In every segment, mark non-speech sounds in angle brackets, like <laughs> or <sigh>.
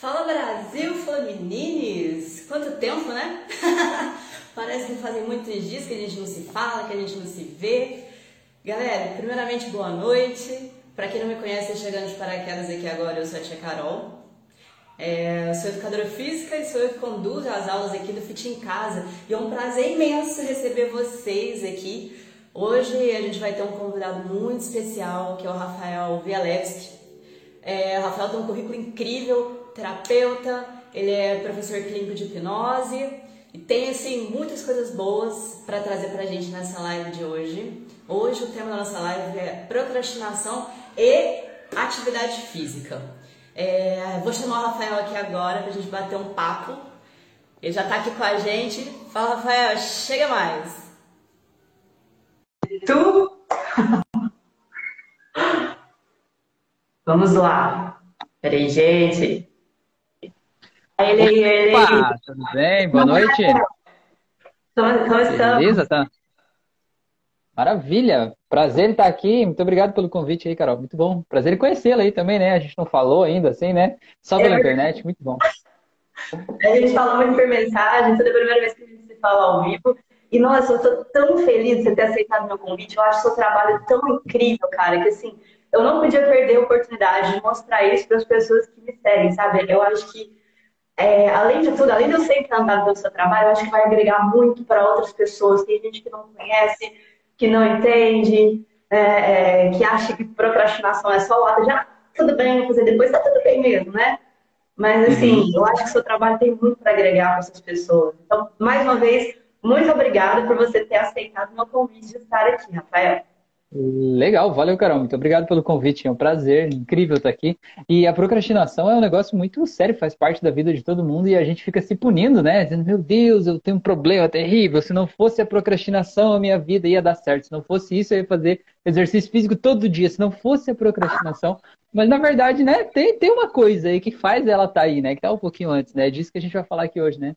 Fala Brasil, fala meninas! Quanto tempo, né? <laughs> Parece que fazem muitos dias que a gente não se fala, que a gente não se vê. Galera, primeiramente boa noite. Para quem não me conhece, chegando de paraquedas aqui agora, eu sou a Tia Carol. É, sou educadora física e sou eu que conduzo as aulas aqui do Fit em Casa. E é um prazer imenso receber vocês aqui. Hoje a gente vai ter um convidado muito especial, que é o Rafael Vialewski. É, o Rafael tem um currículo incrível, terapeuta, ele é professor clínico de hipnose e tem assim muitas coisas boas para trazer para a gente nessa live de hoje. Hoje o tema da nossa live é procrastinação e atividade física. É, vou chamar o Rafael aqui agora para a gente bater um papo. Ele já está aqui com a gente. Fala, Rafael, chega mais. Tu? Vamos lá. Peraí, gente. Ele, ele, Opa, tudo bem? Boa noite. Beleza, tá? Maravilha, prazer estar aqui. Muito obrigado pelo convite aí, Carol. Muito bom. Prazer em conhecê-la aí também, né? A gente não falou ainda, assim, né? Só pela é internet, muito bom. A gente falou muito por mensagem, toda a primeira vez que a gente se fala ao vivo. E, nossa, eu estou tão feliz de você ter aceitado meu convite. Eu acho seu trabalho tão incrível, cara, que, assim, eu não podia perder a oportunidade de mostrar isso para as pessoas que me seguem, sabe? Eu acho que é, além de tudo, além de eu ser encantada pelo seu trabalho, eu acho que vai agregar muito para outras pessoas. Tem gente que não conhece, que não entende, é, é, que acha que procrastinação é só o ato de, ah, tudo bem, vou fazer depois, tá tudo bem mesmo, né? Mas, assim, uhum. eu acho que o seu trabalho tem muito para agregar para essas pessoas. Então, mais uma vez, muito obrigada por você ter aceitado o meu convite de estar aqui, Rafael. Legal, valeu, Carol. Muito obrigado pelo convite. É um prazer, incrível estar aqui. E a procrastinação é um negócio muito sério, faz parte da vida de todo mundo e a gente fica se punindo, né? Dizendo, meu Deus, eu tenho um problema terrível. Se não fosse a procrastinação, a minha vida ia dar certo. Se não fosse isso, eu ia fazer exercício físico todo dia. Se não fosse a procrastinação. Mas na verdade, né, tem, tem uma coisa aí que faz ela estar tá aí, né? Que tá um pouquinho antes, né? É disso que a gente vai falar aqui hoje, né?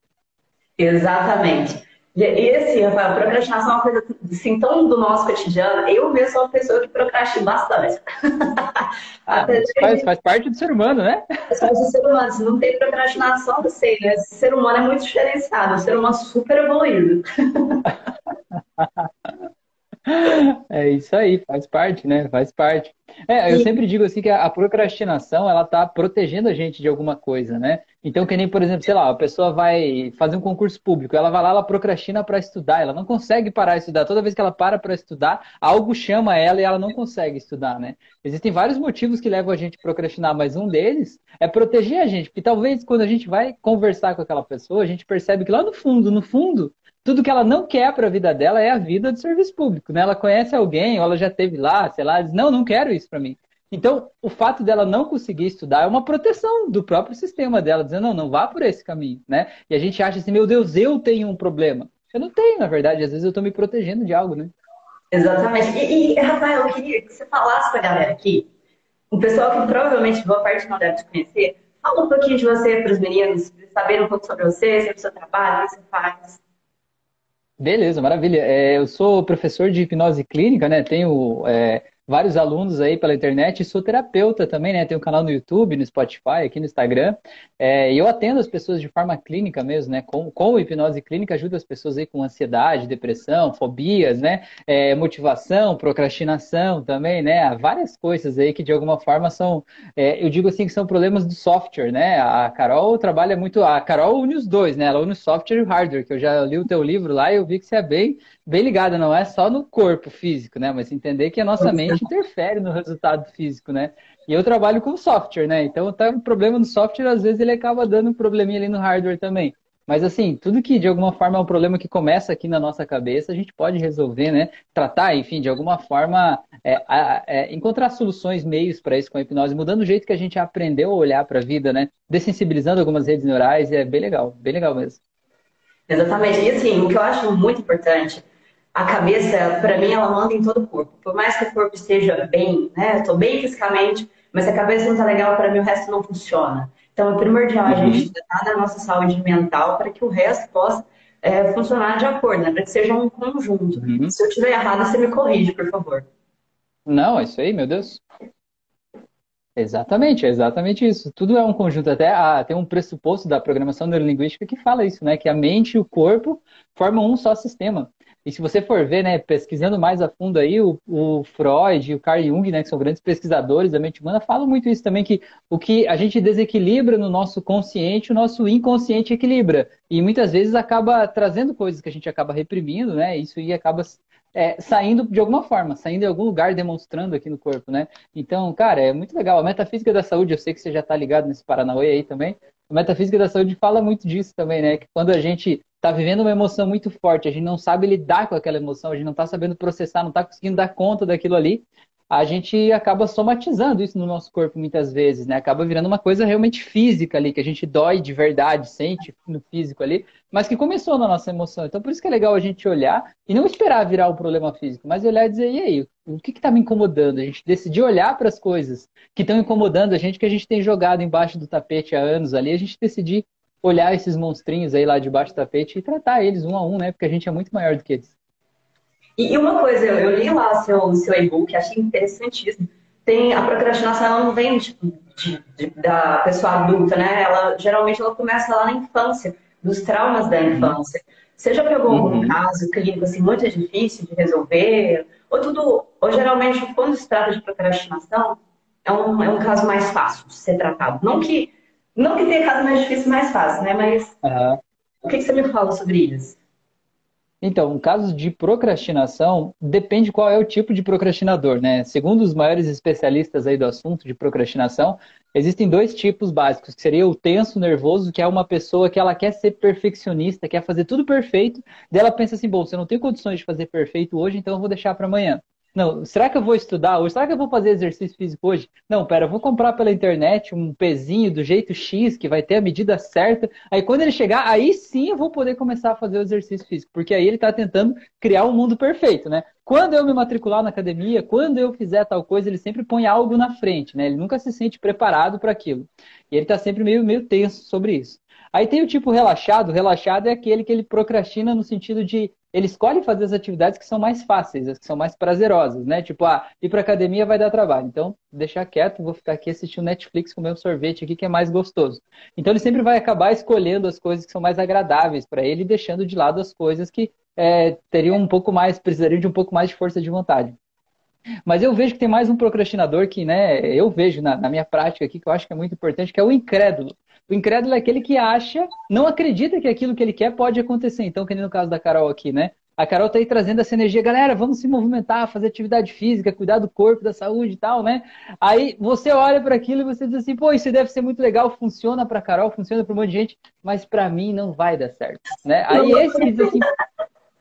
Exatamente. E esse, Rafael, procrastinação é uma coisa assim, tão do nosso cotidiano. Eu mesmo sou uma pessoa que procrastina bastante. <laughs> Ah, faz, faz, parte do ser humano, né? Faz parte do ser humano. Se não tem procrastinação, não sei, né? Esse ser humano é muito diferenciado, um ser humano super evoluído. <laughs> <laughs> É isso aí, faz parte, né? Faz parte. É, eu sempre digo assim que a procrastinação ela tá protegendo a gente de alguma coisa, né? Então, que nem, por exemplo, sei lá, a pessoa vai fazer um concurso público, ela vai lá, ela procrastina para estudar, ela não consegue parar de estudar. Toda vez que ela para para estudar, algo chama ela e ela não consegue estudar, né? Existem vários motivos que levam a gente a procrastinar, mas um deles é proteger a gente, porque talvez quando a gente vai conversar com aquela pessoa, a gente percebe que lá no fundo, no fundo, tudo que ela não quer para a vida dela é a vida do serviço público, né? Ela conhece alguém, ou ela já teve lá, sei lá, diz, não, não quero isso para mim. Então, o fato dela não conseguir estudar é uma proteção do próprio sistema dela, dizendo, não, não vá por esse caminho, né? E a gente acha assim, meu Deus, eu tenho um problema. Eu não tenho, na verdade, às vezes eu estou me protegendo de algo, né? Exatamente. E, e, Rafael, eu queria que você falasse para a galera aqui, o pessoal que provavelmente boa parte não deve te conhecer, fala um pouquinho de você para os meninos, saber um pouco sobre você, sobre o seu trabalho, o que você faz. Beleza, maravilha. É, eu sou professor de hipnose clínica, né? Tenho é, vários alunos aí pela internet sou terapeuta também, né? Tenho um canal no YouTube, no Spotify, aqui no Instagram. É, e eu atendo as pessoas de forma clínica mesmo, né? Com, com hipnose clínica, ajudo as pessoas aí com ansiedade, depressão, fobias, né? É, motivação, procrastinação também, né? Há várias coisas aí que de alguma forma são, é, eu digo assim, que são problemas do software, né? A Carol trabalha muito, a Carol une os dois, né? Ela une o software e o hardware, que eu já li o teu livro lá e eu vi que você é bem, bem ligada, não é só no corpo físico, né? Mas entender que a nossa mente interfere no resultado físico, né? E eu trabalho com software, né? Então tá um problema no software, às vezes ele acaba dando um probleminha ali no hardware também. Mas assim, tudo que de alguma forma é um problema que começa aqui na nossa cabeça, a gente pode resolver, né? Tratar, enfim, de alguma forma, é, é, encontrar soluções, meios para isso com a hipnose, mudando o jeito que a gente aprendeu a olhar para a vida, né? Dessensibilizando algumas redes neurais, é bem legal, bem legal mesmo. Exatamente. E assim, o que eu acho muito importante a cabeça, para mim, ela manda em todo o corpo. Por mais que o corpo esteja bem, né? Estou bem fisicamente, mas se a cabeça não está legal, para mim o resto não funciona. Então é primordial a gente uhum. cuidar da nossa saúde mental para que o resto possa é, funcionar de acordo, né? Para que seja um conjunto. Uhum. Se eu estiver errado, você me corrige, por favor. Não, é isso aí, meu Deus. Exatamente, é exatamente isso. Tudo é um conjunto. Até ah, tem um pressuposto da programação neurolinguística que fala isso, né? Que a mente e o corpo formam um só sistema. E se você for ver, né, pesquisando mais a fundo aí, o, o Freud e o Carl Jung, né, que são grandes pesquisadores da mente humana, falam muito isso também, que o que a gente desequilibra no nosso consciente, o nosso inconsciente equilibra. E muitas vezes acaba trazendo coisas que a gente acaba reprimindo, né? Isso aí acaba é, saindo de alguma forma, saindo em algum lugar, demonstrando aqui no corpo, né? Então, cara, é muito legal. A metafísica da saúde, eu sei que você já está ligado nesse Paranauê aí também. A metafísica da saúde fala muito disso também, né? Que quando a gente está vivendo uma emoção muito forte, a gente não sabe lidar com aquela emoção, a gente não está sabendo processar, não está conseguindo dar conta daquilo ali, a gente acaba somatizando isso no nosso corpo muitas vezes, né? Acaba virando uma coisa realmente física ali, que a gente dói de verdade, sente no físico ali, mas que começou na nossa emoção. Então, por isso que é legal a gente olhar e não esperar virar um problema físico, mas olhar e dizer, e aí, o que está me incomodando? A gente decidir olhar para as coisas que estão incomodando a gente, que a gente tem jogado embaixo do tapete há anos ali, a gente decidir olhar esses monstrinhos aí lá debaixo do tapete e tratar eles um a um, né? Porque a gente é muito maior do que eles. E, uma coisa, eu, li lá seu, seu e-book, achei interessantíssimo. Tem, a procrastinação ela não vem tipo, de, de, da pessoa adulta, né? Ela geralmente ela começa lá na infância, dos traumas da infância. Você já pegou algum uhum. caso clínico assim, muito difícil de resolver? Ou tudo, ou geralmente quando se trata de procrastinação, é um, é um caso mais fácil de ser tratado. Não que, não que tenha caso mais difícil mais fácil, né? Mas uhum. o que, que você me fala sobre isso? Então, no caso de procrastinação, depende qual é o tipo de procrastinador, né? Segundo os maiores especialistas aí do assunto de procrastinação, existem dois tipos básicos, que seria o tenso nervoso, que é uma pessoa que ela quer ser perfeccionista, quer fazer tudo perfeito, daí ela pensa assim, bom, você não tem condições de fazer perfeito hoje, então eu vou deixar para amanhã. Não, será que eu vou estudar hoje? Será que eu vou fazer exercício físico hoje? Não, pera, eu vou comprar pela internet um pezinho do jeito X, que vai ter a medida certa. Aí quando ele chegar, aí sim eu vou poder começar a fazer o exercício físico, porque aí ele está tentando criar um mundo perfeito, né? Quando eu me matricular na academia, quando eu fizer tal coisa, ele sempre põe algo na frente, né? Ele nunca se sente preparado para aquilo. E ele está sempre meio, meio tenso sobre isso. Aí tem o tipo relaxado. Relaxado é aquele que ele procrastina no sentido de ele escolhe fazer as atividades que são mais fáceis, as que são mais prazerosas, né? Tipo, ah, ir para academia vai dar trabalho. Então, deixar quieto, vou ficar aqui assistindo Netflix com meu sorvete aqui, que é mais gostoso. Então, ele sempre vai acabar escolhendo as coisas que são mais agradáveis para ele deixando de lado as coisas que é, teriam um pouco mais, precisariam de um pouco mais de força de vontade. Mas eu vejo que tem mais um procrastinador que, né, eu vejo na, na minha prática aqui, que eu acho que é muito importante, que é o incrédulo. O incrédulo é aquele que acha, não acredita que aquilo que ele quer pode acontecer. Então, que nem no caso da Carol aqui, né? A Carol tá aí trazendo essa energia, galera, vamos se movimentar, fazer atividade física, cuidar do corpo, da saúde e tal, né? Aí você olha para aquilo e você diz assim, pô, isso deve ser muito legal, funciona para Carol, funciona para um monte de gente, mas para mim não vai dar certo, né? Aí esse diz assim,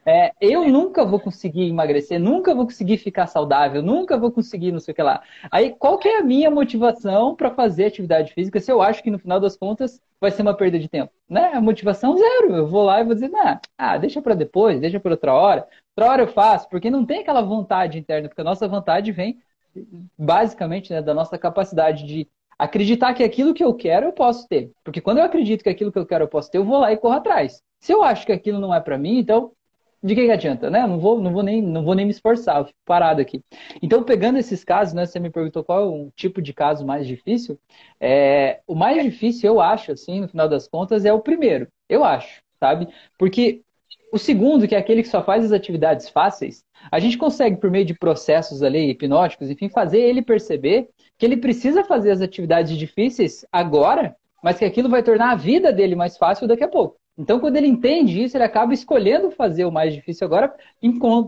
é, eu nunca vou conseguir emagrecer, nunca vou conseguir ficar saudável, nunca vou conseguir não sei o que lá. Aí, qual que é a minha motivação para fazer atividade física se eu acho que no final das contas vai ser uma perda de tempo? Né? Motivação zero. Eu vou lá e vou dizer, ah, deixa para depois, deixa para outra hora. Outra hora eu faço, porque não tem aquela vontade interna, porque a nossa vontade vem basicamente né, da nossa capacidade de acreditar que aquilo que eu quero eu posso ter. Porque quando eu acredito que aquilo que eu quero eu posso ter, eu vou lá e corro atrás. Se eu acho que aquilo não é para mim, então de que, que adianta, né? não vou, não vou nem, não vou nem me esforçar, eu fico parado aqui. Então, pegando esses casos, né? Você me perguntou qual é o tipo de caso mais difícil. É, o mais difícil, eu acho, assim, no final das contas, é o primeiro. Eu acho, sabe? Porque o segundo, que é aquele que só faz as atividades fáceis, a gente consegue, por meio de processos ali, hipnóticos, enfim, fazer ele perceber que ele precisa fazer as atividades difíceis agora, mas que aquilo vai tornar a vida dele mais fácil daqui a pouco. Então, quando ele entende isso, ele acaba escolhendo fazer o mais difícil agora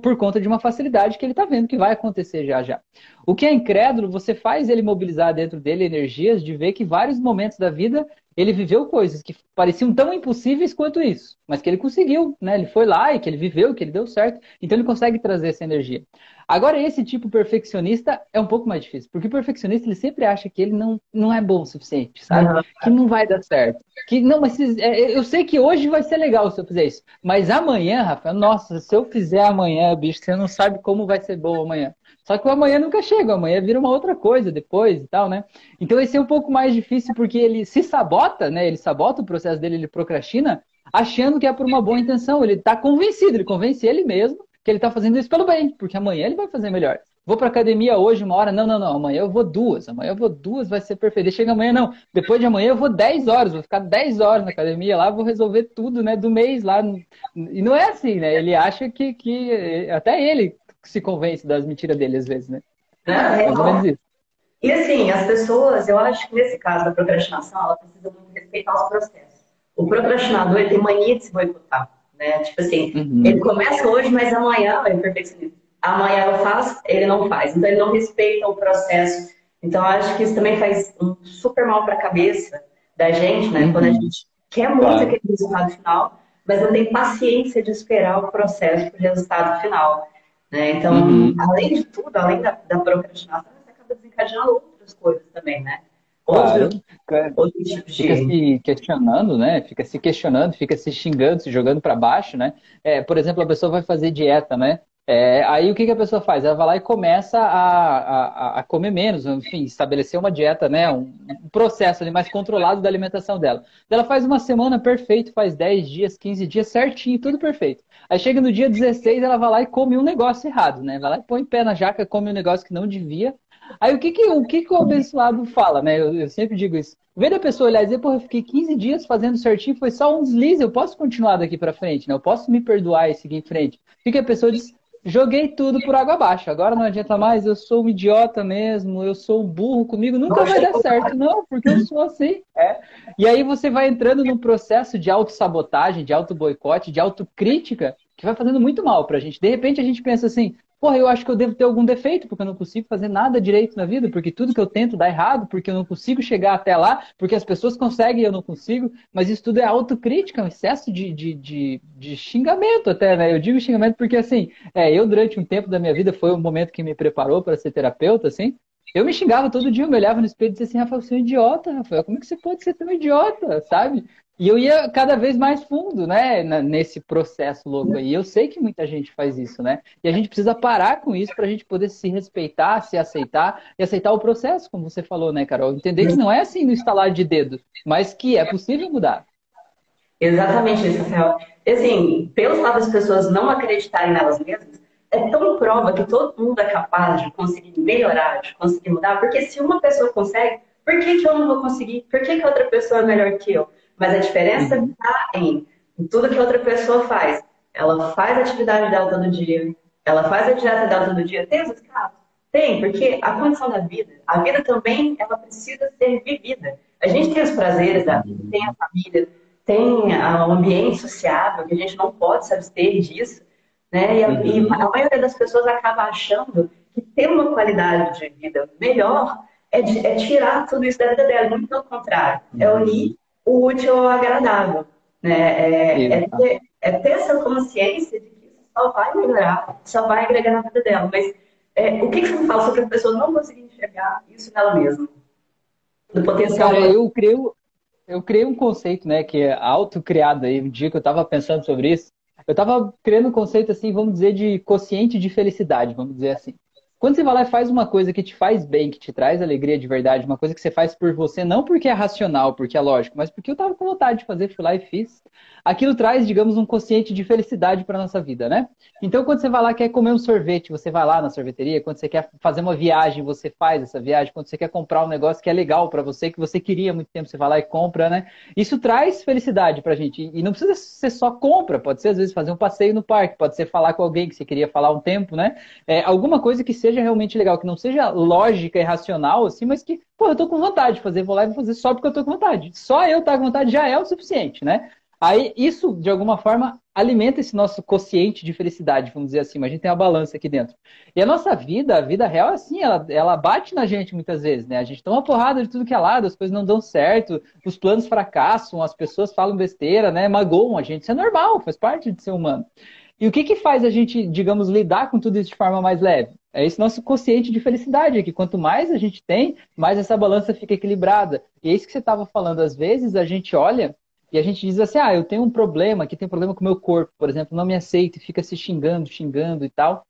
por conta de uma facilidade que ele está vendo que vai acontecer já já. O que é incrédulo, você faz ele mobilizar dentro dele energias de ver que vários momentos da vida ele viveu coisas que pareciam tão impossíveis quanto isso, mas que ele conseguiu, né? Ele foi lá e que ele viveu, que ele deu certo, então ele consegue trazer essa energia. Agora, esse tipo perfeccionista é um pouco mais difícil, porque o perfeccionista ele sempre acha que ele não, não é bom o suficiente, sabe? Uhum. Que não vai dar certo. Que não, mas é, eu sei que hoje vai ser legal se eu fizer isso, mas amanhã, Rafael, nossa, se eu fizer amanhã, bicho, você não sabe como vai ser bom amanhã. Só que o amanhã nunca chega, o amanhã vira uma outra coisa depois e tal, né? Então esse é um pouco mais difícil porque ele se sabota, né? Ele sabota o processo dele, ele procrastina, achando que é por uma boa intenção. Ele está convencido, ele convence ele mesmo que ele está fazendo isso pelo bem, porque amanhã ele vai fazer melhor. Vou para academia hoje uma hora, não, não, não, amanhã eu vou duas, amanhã eu vou duas, vai ser perfeito. chega amanhã, não, depois de amanhã eu vou 10 horas, vou ficar 10 horas na academia lá, vou resolver tudo, né, do mês lá. E não é assim, né? Ele acha que, que até ele se convence das mentiras dele às vezes, né? É, ou menos isso. E assim, as pessoas, eu acho que nesse caso da procrastinação, ela precisa muito respeitar os processos. O procrastinador, ele tem mania de se boicotar, né? Tipo assim, uhum. ele começa hoje, mas amanhã, é perfeccionista amanhã eu faço, ele não faz. Então ele não respeita o processo. Então eu acho que isso também faz um super mal para a cabeça da gente, né? Uhum. Quando a uhum. gente quer muito claro. aquele resultado final, mas não tem paciência de esperar o processo para o resultado final. Né? Então, uhum. além de tudo, além da, da procrastinação, você acaba desencadeando outras coisas também, né? Claro. outros tipos de... Fica se questionando, né? Fica se questionando, fica se xingando, se jogando para baixo, né? É, por exemplo, a pessoa vai fazer dieta, né? É, aí o que, que, a pessoa faz? Ela vai lá e começa a, a, a comer menos, enfim, estabelecer uma dieta, né? Um, um, processo ali mais controlado da alimentação dela. Ela faz uma semana perfeito, faz 10 dias, 15 dias certinho, tudo perfeito. Aí chega no dia 16, ela vai lá e come um negócio errado, né? Vai lá e põe pé na jaca, come um negócio que não devia. Aí o que, que, o, que, que o abençoado fala, né? Eu, eu sempre digo isso. Vendo a pessoa olhar e dizer, pô, eu fiquei 15 dias fazendo certinho, foi só um deslize, eu posso continuar daqui para frente, né? Eu posso me perdoar e seguir em frente. O que, que a pessoa diz? Joguei tudo por água abaixo. Agora não adianta mais, eu sou um idiota mesmo, eu sou um burro, comigo nunca vai dar certo, não, porque eu sou assim. É. E aí você vai entrando num processo de autossabotagem, de auto-boicote, de autocrítica, que vai fazendo muito mal pra gente. De repente a gente pensa assim, porra, eu acho que eu devo ter algum defeito, porque eu não consigo fazer nada direito na vida, porque tudo que eu tento dá errado, porque eu não consigo chegar até lá, porque as pessoas conseguem e eu não consigo. Mas isso tudo é autocrítica, um excesso de, de, de, de xingamento até, né? Eu digo xingamento porque, assim, é, eu durante um tempo da minha vida, foi um momento que me preparou para ser terapeuta, assim, eu me xingava todo dia, eu me olhava no espelho e dizia assim, Rafael, você é um idiota, Rafael, como é que você pode ser tão idiota, sabe? E eu ia cada vez mais fundo, né, nesse processo louco aí. Eu sei que muita gente faz isso, né? E a gente precisa parar com isso para a gente poder se respeitar, se aceitar e aceitar o processo, como você falou, né, Carol? Entender que não é assim no estalar de dedo, mas que é possível mudar. Exatamente isso, Rafael. Assim, pelo fato das pessoas não acreditarem nelas mesmas, é tão prova que todo mundo é capaz de conseguir melhorar, de conseguir mudar, porque se uma pessoa consegue, por que, que eu não vou conseguir? Por que, que outra pessoa é melhor que eu? Mas a diferença está uhum. em, em tudo que outra pessoa faz. Ela faz a atividade dela todo dia, ela faz a dieta dela todo dia. Tem os escapos? Tem, porque a condição da vida, a vida também, ela precisa ser vivida. A gente tem os prazeres da vida, tem a família, tem o ambiente sociável, que a gente não pode se abster disso. Né? E a, e a maioria das pessoas acaba achando que ter uma qualidade de vida melhor é, de, é tirar tudo isso da vida dela. Muito pelo contrário, é unir o útil ao agradável. Né? É, é, ter, é, ter, essa consciência de que isso só vai melhorar, só vai agregar na vida dela. Mas é, o que, que você fala sobre a pessoa não conseguir enxergar isso nela mesma? Do potencial. Cara, eu creio, eu criei um conceito, né, que é autocriado aí. Um dia que eu estava pensando sobre isso, eu estava criando um conceito assim, vamos dizer, de quociente de felicidade, vamos dizer assim. Quando você vai lá e faz uma coisa que te faz bem, que te traz alegria de verdade, uma coisa que você faz por você, não porque é racional, porque é lógico, mas porque eu tava com vontade de fazer, fui lá e fiz. Aquilo traz, digamos, um consciente de felicidade para nossa vida, né? Então, quando você vai lá quer comer um sorvete, você vai lá na sorveteria. Quando você quer fazer uma viagem, você faz essa viagem. Quando você quer comprar um negócio que é legal para você, que você queria há muito tempo, você vai lá e compra, né? Isso traz felicidade pra gente. E não precisa ser só compra, pode ser às vezes fazer um passeio no parque, pode ser falar com alguém que você queria falar um tempo, né? É, alguma coisa que seja seja realmente legal, que não seja lógica e racional, assim, mas que, pô, eu tô com vontade de fazer, vou lá e vou fazer só porque eu tô com vontade. Só eu estar tá com vontade já é o suficiente, né? Aí isso, de alguma forma, alimenta esse nosso consciente de felicidade, vamos dizer assim, mas a gente tem a balança aqui dentro. E a nossa vida, a vida real é assim, ela, ela bate na gente muitas vezes, né? A gente toma porrada de tudo que é lado, as coisas não dão certo, os planos fracassam, as pessoas falam besteira, né? Magoam a gente. Isso é normal, faz parte de ser humano. E o que, que faz a gente, digamos, lidar com tudo isso de forma mais leve? É esse nosso consciente de felicidade, que quanto mais a gente tem, mais essa balança fica equilibrada. E é isso que você estava falando. Às vezes a gente olha e a gente diz assim: ah, eu tenho um problema, que tem um problema com o meu corpo, por exemplo, não me aceita e fica se xingando, xingando e tal.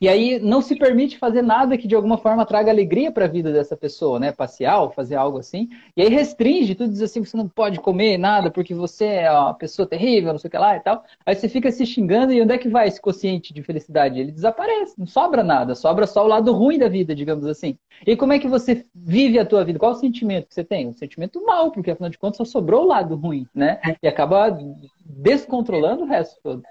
E aí não se permite fazer nada que de alguma forma traga alegria para a vida dessa pessoa, né? Passear fazer algo assim. E aí restringe tudo, diz assim, você não pode comer nada porque você é uma pessoa terrível, não sei o que lá e tal. Aí você fica se xingando e onde é que vai esse consciente de felicidade? Ele desaparece, não sobra nada, sobra só o lado ruim da vida, digamos assim. E como é que você vive a tua vida? Qual o sentimento que você tem? Um sentimento mal, porque afinal de contas só sobrou o lado ruim, né? E acaba descontrolando o resto todo.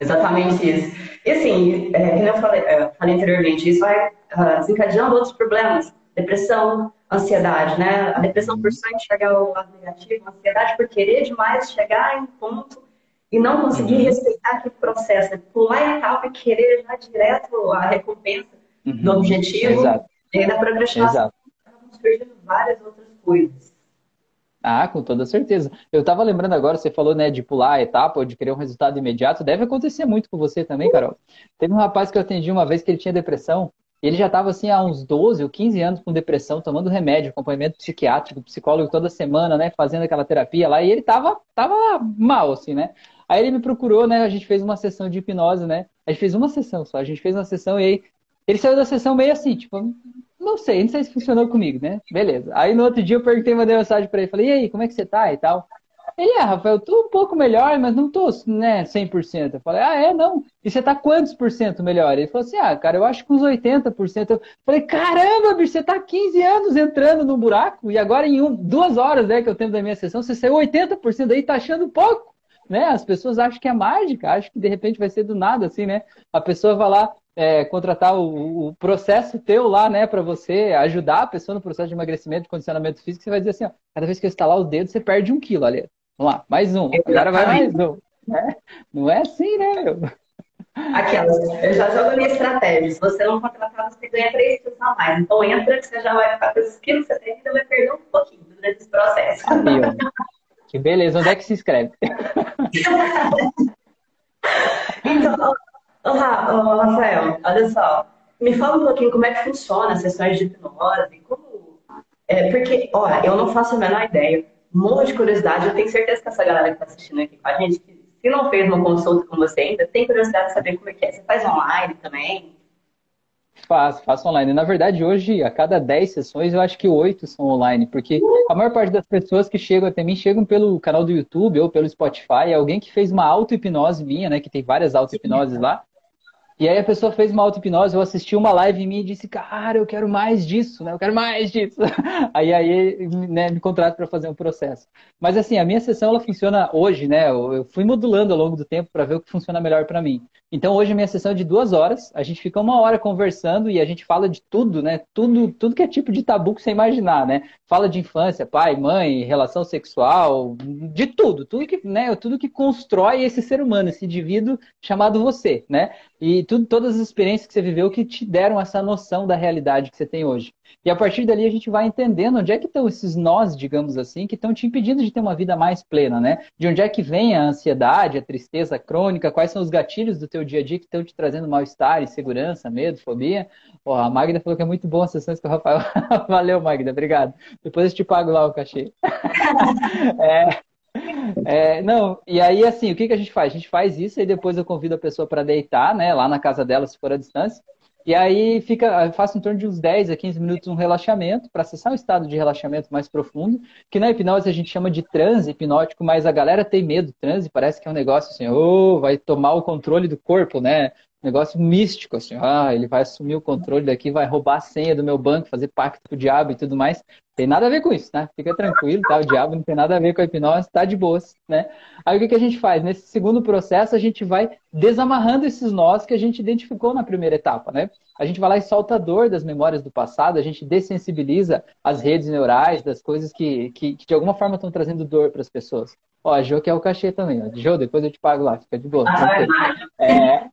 Exatamente isso. E assim, é, como eu falei, é, falei anteriormente, isso vai uh, desencadeando outros problemas. Depressão, ansiedade, né? A depressão por só enxergar o lado negativo, a ansiedade por querer demais chegar em ponto e não conseguir uhum. respeitar aquele processo, né? pular etapa e querer já direto a recompensa uhum. do objetivo. Exato. E procrastinação acabam surgindo várias outras coisas. Ah, com toda certeza. Eu estava lembrando agora, você falou, né, de pular a etapa ou de querer um resultado imediato. Deve acontecer muito com você também, Carol. Teve um rapaz que eu atendi uma vez que ele tinha depressão. E ele já estava assim há uns 12 ou 15 anos com depressão, tomando remédio, acompanhamento psiquiátrico, psicólogo toda semana, né, fazendo aquela terapia lá, e ele tava, tava mal, assim, né? Aí ele me procurou, né? A gente fez uma sessão de hipnose, né? A gente fez uma sessão só, a gente fez uma sessão e aí ele saiu da sessão meio assim, tipo, não sei, não sei se funcionou comigo, né? Beleza. Aí no outro dia eu perguntei, mandei mensagem para ele, falei, e aí, como é que você tá e tal? Ele, é, Rafael, tô um pouco melhor, mas não tô, né, 100%. Eu falei, ah, é, não. E você tá quantos por cento melhor? Ele falou assim, ah, cara, eu acho que uns 80%. Eu falei, caramba, bicho, você tá 15 anos entrando no buraco e agora em um, duas horas, né, que eu tenho da minha sessão, você saiu 80% aí, tá achando pouco né? As pessoas acham que é mágica, acham que de repente vai ser do nada, assim, né? A pessoa vai lá é, contratar o, o, processo teu lá, né, para você ajudar a pessoa no processo de emagrecimento, de condicionamento físico, você vai dizer assim, ó, cada vez que eu estalar o dedo, você perde um quilo, ali. Vamos lá, mais um, agora vai mais um. Né? Não é assim, né, meu? Ó, eu já jogo a minha estratégia. Se você não contratar, você ganha 3 quilos a mais. Então entra que você já vai ficar com esses quilos, você tem que vai perder um pouquinho durante esse processo. Que beleza, onde é que se inscreve? <laughs> então, oh, Rafael, olha só, me fala um pouquinho como é que funciona as sessões de hipnose, como... É, porque, olha, eu não faço a menor ideia, morro de curiosidade, eu tenho certeza que essa galera que está assistindo aqui com a gente, que se não fez uma consulta com você ainda, tem curiosidade de saber como é que é. Você faz online também? Faço, faço online. Na verdade, hoje, a cada 10 sessões, eu acho que 8 são online, porque a maior parte das pessoas que chegam até mim chegam pelo canal do YouTube ou pelo Spotify, alguém que fez uma auto-hipnose minha, né, que tem várias auto-hipnoses lá, e aí a pessoa fez uma auto-hipnose, eu assisti uma live em mim e disse, cara, eu quero mais disso, né? Eu quero mais disso. <laughs> Aí aí né, me contrato para fazer um processo. Mas assim, a minha sessão ela funciona hoje, né? Eu fui modulando ao longo do tempo para ver o que funciona melhor para mim. Então hoje a minha sessão é de duas horas, a gente fica uma hora conversando e a gente fala de tudo, né? Tudo, tudo que é tipo de tabu que você imaginar, né? Fala de infância, pai, mãe, relação sexual, de tudo, tudo que, né? Tudo que constrói esse ser humano, esse indivíduo chamado você, né? E tudo, todas as experiências que você viveu que te deram essa noção da realidade que você tem hoje. E a partir dali a gente vai entendendo onde é que estão esses nós, digamos assim, que estão te impedindo de ter uma vida mais plena, né? De onde é que vem a ansiedade, a tristeza crônica, quais são os gatilhos do teu dia a dia que estão te trazendo mal-estar, insegurança, medo, fobia. Pô, a Magda falou que é muito bom as sessões com o Rafael. <laughs> Valeu, Magda, obrigado. Depois eu te pago lá o cachê. <laughs> é, é, não, e aí assim, o que, que a gente faz? A gente faz isso e depois eu convido a pessoa para deitar, né, lá na casa dela, se for a distância. E aí fica, eu faço em torno de uns 10 a 15 minutos um relaxamento, para acessar um estado de relaxamento mais profundo, que na hipnose a gente chama de transe hipnótico, mas a galera tem medo. Transe parece que é um negócio assim, oh, vai tomar o controle do corpo, né? Negócio místico, assim, ah, ele vai assumir o controle daqui, vai roubar a senha do meu banco, fazer pacto com o diabo e tudo mais. Tem nada a ver com isso, né? Fica tranquilo, tá? O diabo não tem nada a ver com a hipnose, tá de boas, né? Aí o que, que a gente faz? Nesse segundo processo, a gente vai desamarrando esses nós que a gente identificou na primeira etapa, né? A gente vai lá e solta a dor das memórias do passado, a gente dessensibiliza as redes neurais das coisas que, que, que de alguma forma estão trazendo dor para as pessoas. Ó, a Jo quer o cachê também, ó. Jo, depois eu te pago lá, fica de boa. Ah, é,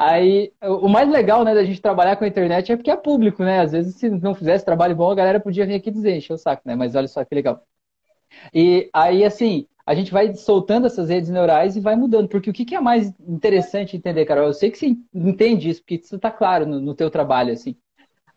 Aí, o mais legal, né, da gente trabalhar com a internet é porque é público, né? Às vezes, se não fizesse trabalho bom, a galera podia vir aqui dizer, encher o saco, né? Mas olha só que legal. E aí, assim, a gente vai soltando essas redes neurais e vai mudando. Porque o que é mais interessante entender, Carol? Eu sei que você entende isso, porque isso está claro no, no teu trabalho, assim.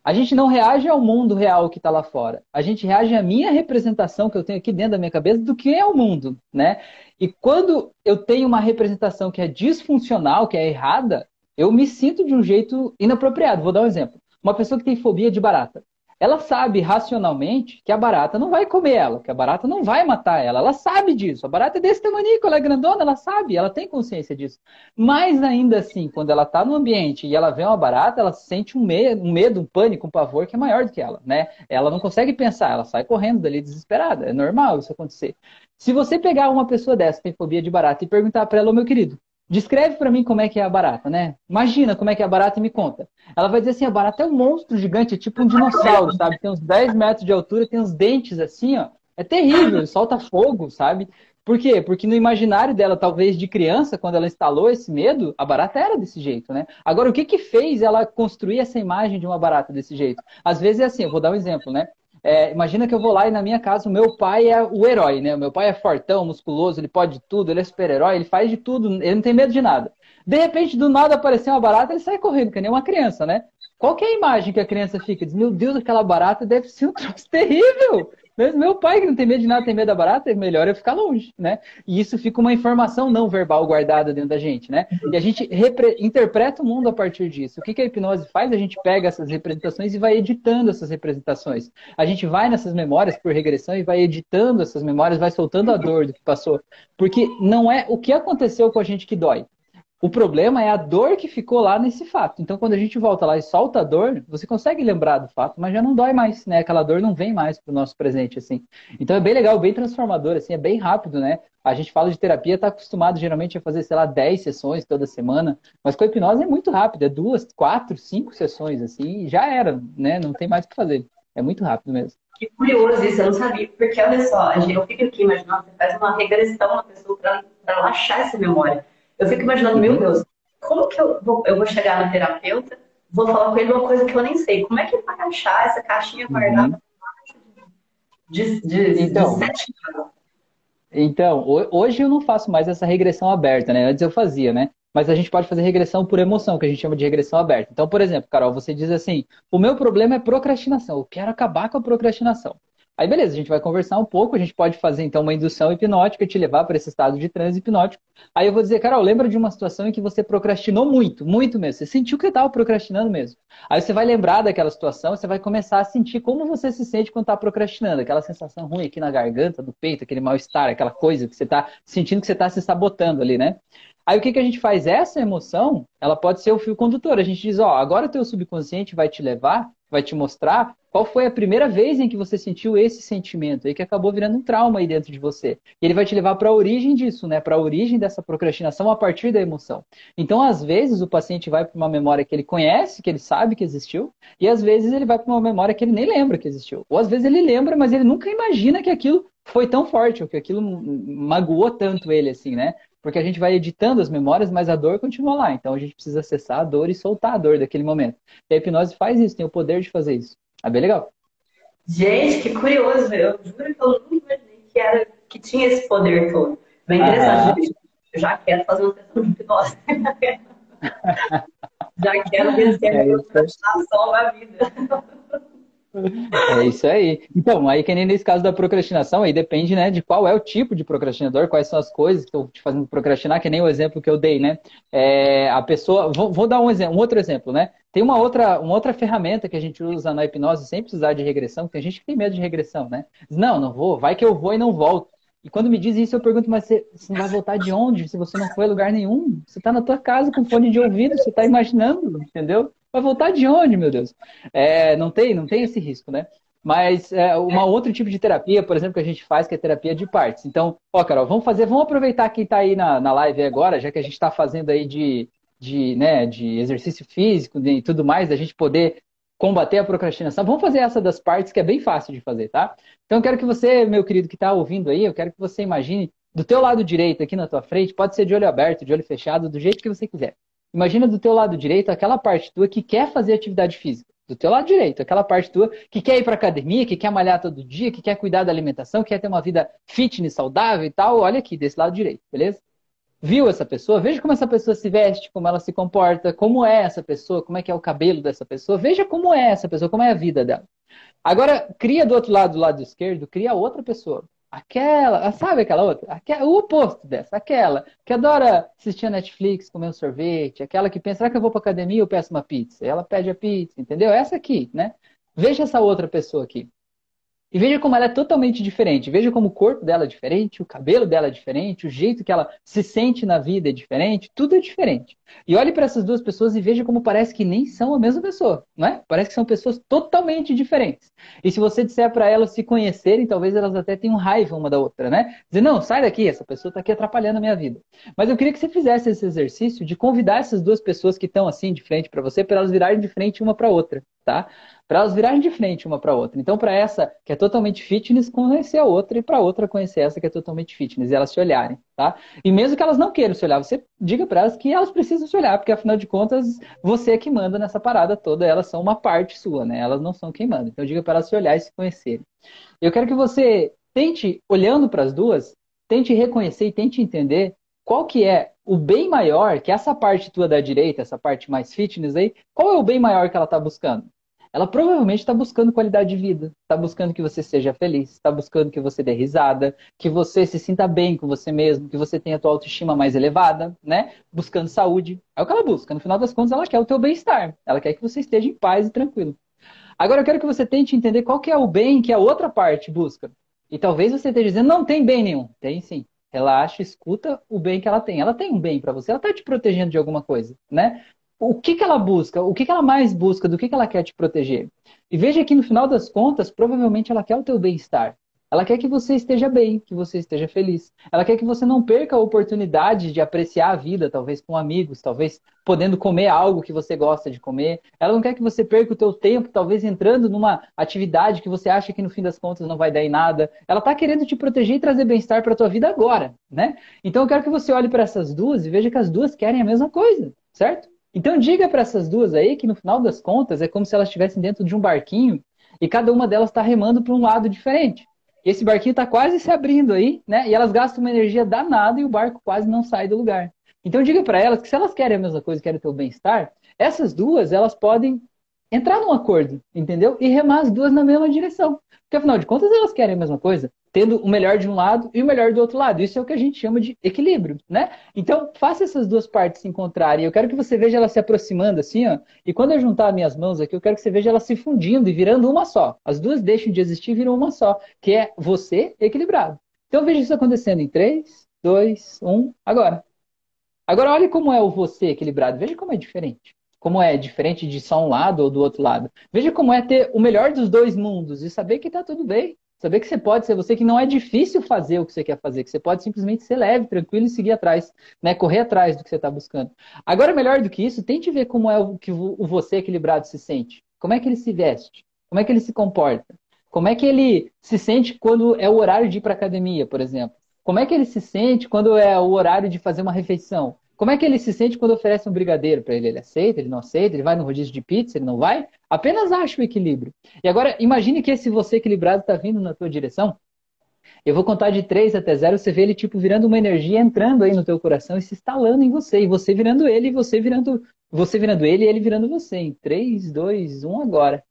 A gente não reage ao mundo real que está lá fora. A gente reage à minha representação que eu tenho aqui dentro da minha cabeça do que é o mundo, né? E quando eu tenho uma representação que é disfuncional, que é errada, eu me sinto de um jeito inapropriado. Vou dar um exemplo. Uma pessoa que tem fobia de barata ela sabe racionalmente que a barata não vai comer ela, que a barata não vai matar ela. Ela sabe disso. A barata é desse tamanho, ela é grandona, ela sabe, ela tem consciência disso. Mas ainda assim, quando ela está no ambiente e ela vê uma barata, ela sente um medo, um medo, um pânico, um pavor que é maior do que ela, né? Ela não consegue pensar, ela sai correndo dali desesperada. É normal isso acontecer. Se você pegar uma pessoa dessa que tem fobia de barata e perguntar para ela, meu querido, Descreve para mim como é que é a barata, né? Imagina como é que é a barata e me conta. Ela vai dizer assim, a barata é um monstro gigante, é tipo um dinossauro, sabe? Tem uns 10 metros de altura, tem uns dentes assim, ó. É terrível, solta fogo, sabe? Por quê? Porque no imaginário dela, talvez de criança, quando ela instalou esse medo, a barata era desse jeito, né? Agora, o que que fez ela construir essa imagem de uma barata desse jeito? Às vezes é assim, eu vou dar um exemplo, né? É, imagina que eu vou lá e na minha casa o meu pai é o herói, né? O meu pai é fortão, musculoso, ele pode tudo, ele é super-herói, ele faz de tudo, ele não tem medo de nada. De repente, do nada apareceu uma barata, ele sai correndo, que nem uma criança, né? Qual é a imagem que a criança fica? Diz, meu Deus, aquela barata deve ser um troço terrível. Mas meu pai, que não tem medo de nada, tem medo da barata, é melhor eu ficar longe, né? E isso fica uma informação não verbal guardada dentro da gente, né? E a gente interpreta o mundo a partir disso. O que, que a hipnose faz? A gente pega essas representações e vai editando essas representações. A gente vai nessas memórias por regressão e vai editando essas memórias, vai soltando a dor do que passou. Porque não é o que aconteceu com a gente que dói. O problema é a dor que ficou lá nesse fato. Então, quando a gente volta lá e solta a dor, você consegue lembrar do fato, mas já não dói mais, né? Aquela dor não vem mais para o nosso presente, assim. Então, é bem legal, bem transformador, assim, é bem rápido, né? A gente fala de terapia, está acostumado geralmente a fazer, sei lá, 10 sessões toda semana, mas com a hipnose é muito rápido, é duas, quatro, cinco sessões, assim, e já era, né? Não tem mais o que fazer. É muito rápido mesmo. Que curioso isso, eu não sabia, porque olha só, eu fico aqui imaginando, você faz uma regressão na pessoa para relaxar essa memória. Eu fico imaginando, meu Deus, como que eu vou, eu vou chegar no terapeuta, vou falar com ele uma coisa que eu nem sei. Como é que ele vai achar essa caixinha uhum. guardada uhum. de, de, então, de sete Então, hoje eu não faço mais essa regressão aberta, né? Antes eu fazia, né? Mas a gente pode fazer regressão por emoção, que a gente chama de regressão aberta. Então, por exemplo, Carol, você diz assim: o meu problema é procrastinação, eu quero acabar com a procrastinação. Aí beleza, a gente vai conversar um pouco, a gente pode fazer então uma indução hipnótica, te levar para esse estado de transe hipnótico. Aí eu vou dizer, Carol, lembra de uma situação em que você procrastinou muito, muito mesmo. Você sentiu que estava procrastinando mesmo. Aí você vai lembrar daquela situação, você vai começar a sentir como você se sente quando está procrastinando. Aquela sensação ruim aqui na garganta, do peito, aquele mal-estar, aquela coisa que você está sentindo que você está se sabotando ali, né? Aí o que, que a gente faz? Essa emoção, ela pode ser o fio condutor. A gente diz, ó, agora o teu subconsciente vai te levar, vai te mostrar qual foi a primeira vez em que você sentiu esse sentimento e que acabou virando um trauma aí dentro de você. E ele vai te levar para a origem disso, né? Para a origem dessa procrastinação a partir da emoção. Então, às vezes, o paciente vai para uma memória que ele conhece, que ele sabe que existiu, e às vezes ele vai para uma memória que ele nem lembra que existiu. Ou às vezes ele lembra, mas ele nunca imagina que aquilo foi tão forte, ou que aquilo magoou tanto ele, assim, né? Porque a gente vai editando as memórias, mas a dor continua lá. Então a gente precisa acessar a dor e soltar a dor daquele momento. E a hipnose faz isso, tem o poder de fazer isso. É bem legal. Gente, que curioso. Eu juro que eu nunca imaginei que, era, que tinha esse poder todo. Bem interessante. Ah. Eu já quero fazer uma sessão de hipnose. <laughs> já quero vencer é a procrastinação na vida. <laughs> É isso aí. Então, aí que nem nesse caso da procrastinação, aí depende, né, de qual é o tipo de procrastinador, quais são as coisas que estão te fazendo procrastinar, que nem o exemplo que eu dei, né? É, a pessoa, vou, vou, dar um, exemplo, um outro exemplo, né? Tem uma outra, uma outra ferramenta que a gente usa na hipnose sem precisar de regressão, tem gente tem medo de regressão, né? Não, não vou, vai que eu vou e não volto. E quando me diz isso, eu pergunto, mas você, você vai voltar de onde? Se você não foi a lugar nenhum? Você está na tua casa com fone de ouvido, você está imaginando, entendeu? Vai voltar de onde, meu Deus? É, não tem, não tem esse risco, né? Mas é, uma outro tipo de terapia, por exemplo, que a gente faz, que é terapia de partes. Então, ó, Carol, vamos fazer, vamos aproveitar quem está aí na, na live agora, já que a gente está fazendo aí de, de, né, de exercício físico e tudo mais, da gente poder combater a procrastinação. Vamos fazer essa das partes que é bem fácil de fazer, tá? Então, eu quero que você, meu querido que está ouvindo aí, eu quero que você imagine do teu lado direito aqui na tua frente, pode ser de olho aberto, de olho fechado, do jeito que você quiser. Imagina do teu lado direito aquela parte tua que quer fazer atividade física. Do teu lado direito, aquela parte tua que quer ir para academia, que quer malhar todo dia, que quer cuidar da alimentação, que quer ter uma vida fitness, saudável e tal. Olha aqui, desse lado direito, beleza? Viu essa pessoa? Veja como essa pessoa se veste, como ela se comporta, como é essa pessoa, como é que é o cabelo dessa pessoa. Veja como é essa pessoa, como é a vida dela. Agora, cria do outro lado, do lado esquerdo, cria outra pessoa. Aquela, sabe aquela outra? Aquela, o oposto dessa, aquela que adora assistir a Netflix, comer um sorvete, aquela que pensa, será que eu vou pra academia ou peço uma pizza? Ela pede a pizza, entendeu? Essa aqui, né? Veja essa outra pessoa aqui. E veja como ela é totalmente diferente. Veja como o corpo dela é diferente, o cabelo dela é diferente, o jeito que ela se sente na vida é diferente, tudo é diferente. E olhe para essas duas pessoas e veja como parece que nem são a mesma pessoa, não é? Parece que são pessoas totalmente diferentes. E se você disser para elas se conhecerem, talvez elas até tenham raiva uma da outra, né? Dizer, não, sai daqui, essa pessoa está aqui atrapalhando a minha vida. Mas eu queria que você fizesse esse exercício de convidar essas duas pessoas que estão assim de frente para você, para elas virarem de frente uma para outra, tá? Para elas virarem de frente uma para outra. Então, para essa que é totalmente fitness, conhecer a outra, e para outra conhecer essa que é totalmente fitness, e elas se olharem, tá? E mesmo que elas não queiram se olhar, você diga para elas que elas precisam se olhar, porque afinal de contas, você é que manda nessa parada toda, elas são uma parte sua, né? Elas não são quem manda. Então, diga para elas se olhar e se conhecerem. Eu quero que você tente, olhando para as duas, tente reconhecer e tente entender qual que é o bem maior, que essa parte tua da direita, essa parte mais fitness aí, qual é o bem maior que ela está buscando? Ela provavelmente está buscando qualidade de vida, está buscando que você seja feliz, está buscando que você dê risada, que você se sinta bem com você mesmo, que você tenha a tua autoestima mais elevada, né? Buscando saúde. É o que ela busca. No final das contas, ela quer o teu bem-estar. Ela quer que você esteja em paz e tranquilo. Agora eu quero que você tente entender qual que é o bem que a outra parte busca. E talvez você esteja dizendo, não tem bem nenhum. Tem sim. Relaxa, escuta o bem que ela tem. Ela tem um bem para você, ela está te protegendo de alguma coisa, né? O que, que ela busca, o que, que ela mais busca, do que, que ela quer te proteger. E veja que no final das contas, provavelmente ela quer o teu bem-estar. Ela quer que você esteja bem, que você esteja feliz. Ela quer que você não perca a oportunidade de apreciar a vida, talvez com amigos, talvez podendo comer algo que você gosta de comer. Ela não quer que você perca o teu tempo, talvez entrando numa atividade que você acha que no fim das contas não vai dar em nada. Ela está querendo te proteger e trazer bem-estar para a tua vida agora, né? Então eu quero que você olhe para essas duas e veja que as duas querem a mesma coisa, certo? Então diga para essas duas aí que no final das contas é como se elas estivessem dentro de um barquinho e cada uma delas está remando para um lado diferente. Esse barquinho está quase se abrindo aí, né? E elas gastam uma energia danada e o barco quase não sai do lugar. Então diga para elas que se elas querem a mesma coisa, querem o teu bem-estar, essas duas elas podem entrar num acordo, entendeu? E remar as duas na mesma direção. Porque afinal de contas elas querem a mesma coisa tendo o melhor de um lado e o melhor do outro lado. Isso é o que a gente chama de equilíbrio, né? Então, faça essas duas partes se encontrarem. Eu quero que você veja elas se aproximando assim, ó. E quando eu juntar minhas mãos aqui, eu quero que você veja elas se fundindo e virando uma só. As duas deixam de existir e viram uma só, que é você equilibrado. Então, veja isso acontecendo em 3, 2, 1, agora. Agora, olhe como é o você equilibrado. Veja como é diferente. Como é diferente de só um lado ou do outro lado. Veja como é ter o melhor dos dois mundos e saber que está tudo bem. Saber que você pode ser você, que não é difícil fazer o que você quer fazer, que você pode simplesmente ser leve, tranquilo e seguir atrás, né? Correr atrás do que você está buscando. Agora, melhor do que isso, tente ver como é o que o você equilibrado se sente. Como é que ele se veste? Como é que ele se comporta? Como é que ele se sente quando é o horário de ir para academia, por exemplo? Como é que ele se sente quando é o horário de fazer uma refeição? Como é que ele se sente quando oferece um brigadeiro para ele? Ele aceita, ele não aceita, ele vai no rodízio de pizza, ele não vai? Apenas acha o equilíbrio. E agora, imagine que esse você equilibrado está vindo na tua direção. Eu vou contar de 3 até 0, você vê ele tipo virando uma energia entrando aí no teu coração e se instalando em você, e você virando ele, e você virando, você virando ele e ele virando você. Em 3, 2, 1 agora.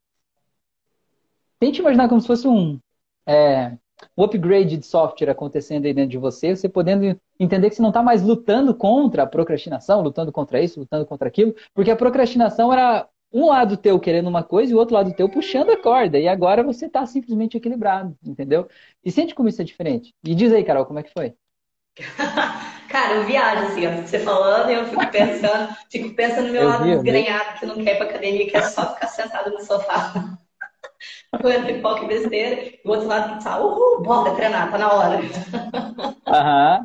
Tente imaginar como se fosse um é, um upgrade de software acontecendo aí dentro de você, você podendo entender que você não está mais lutando contra a procrastinação, lutando contra isso, lutando contra aquilo, porque a procrastinação era um lado teu querendo uma coisa e o outro lado teu puxando a corda, e agora você está simplesmente equilibrado, entendeu? E sente como isso é diferente. E diz aí, Carol, como é que foi? <laughs> Cara, eu viajo assim, ó, você falando, eu fico pensando, fico pensando no meu eu lado desgrenhado, que não quer ir pra academia, que é só ficar sentado no sofá. Comendo pipoca e besteira. E o outro lado que tá, uhul, bora treinar, tá na hora. Aham,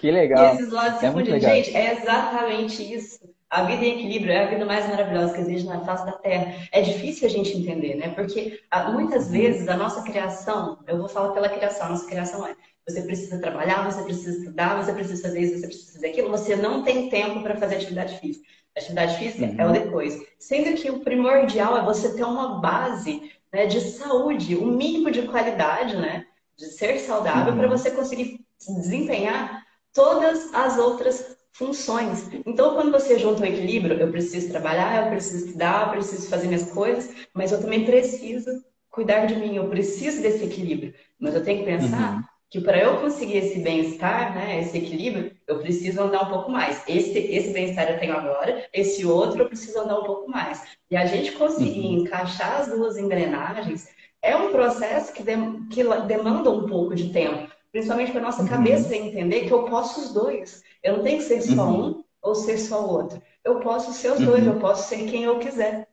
que legal. E esses lados se fundem. Gente, é exatamente isso. A vida em equilíbrio é a vida mais maravilhosa que existe na face da Terra. É difícil a gente entender, né? Porque ah, muitas vezes a nossa criação, eu vou falar pela criação, a nossa criação é você precisa trabalhar, você precisa estudar, você precisa fazer isso, você precisa fazer aquilo, você não tem tempo para fazer atividade física. Atividade física uhum. é o depois. Sendo que o primordial é você ter uma base né, de saúde, um mínimo de qualidade, né, de ser saudável, uhum. para você conseguir desempenhar todas as outras funções. Então, quando você junta o equilíbrio, eu preciso trabalhar, eu preciso estudar, eu preciso fazer minhas coisas, mas eu também preciso cuidar de mim, eu preciso desse equilíbrio. Mas eu tenho que pensar uhum. Que para eu conseguir esse bem-estar, né, esse equilíbrio, eu preciso andar um pouco mais. Esse, esse bem-estar eu tenho agora, esse outro eu preciso andar um pouco mais. E a gente conseguir uhum. encaixar as duas engrenagens é um processo que, de, que demanda um pouco de tempo, principalmente para nossa uhum. cabeça entender que eu posso os dois. Eu não tenho que ser só uhum. um ou ser só o outro. Eu posso ser os dois, uhum. eu posso ser quem eu quiser.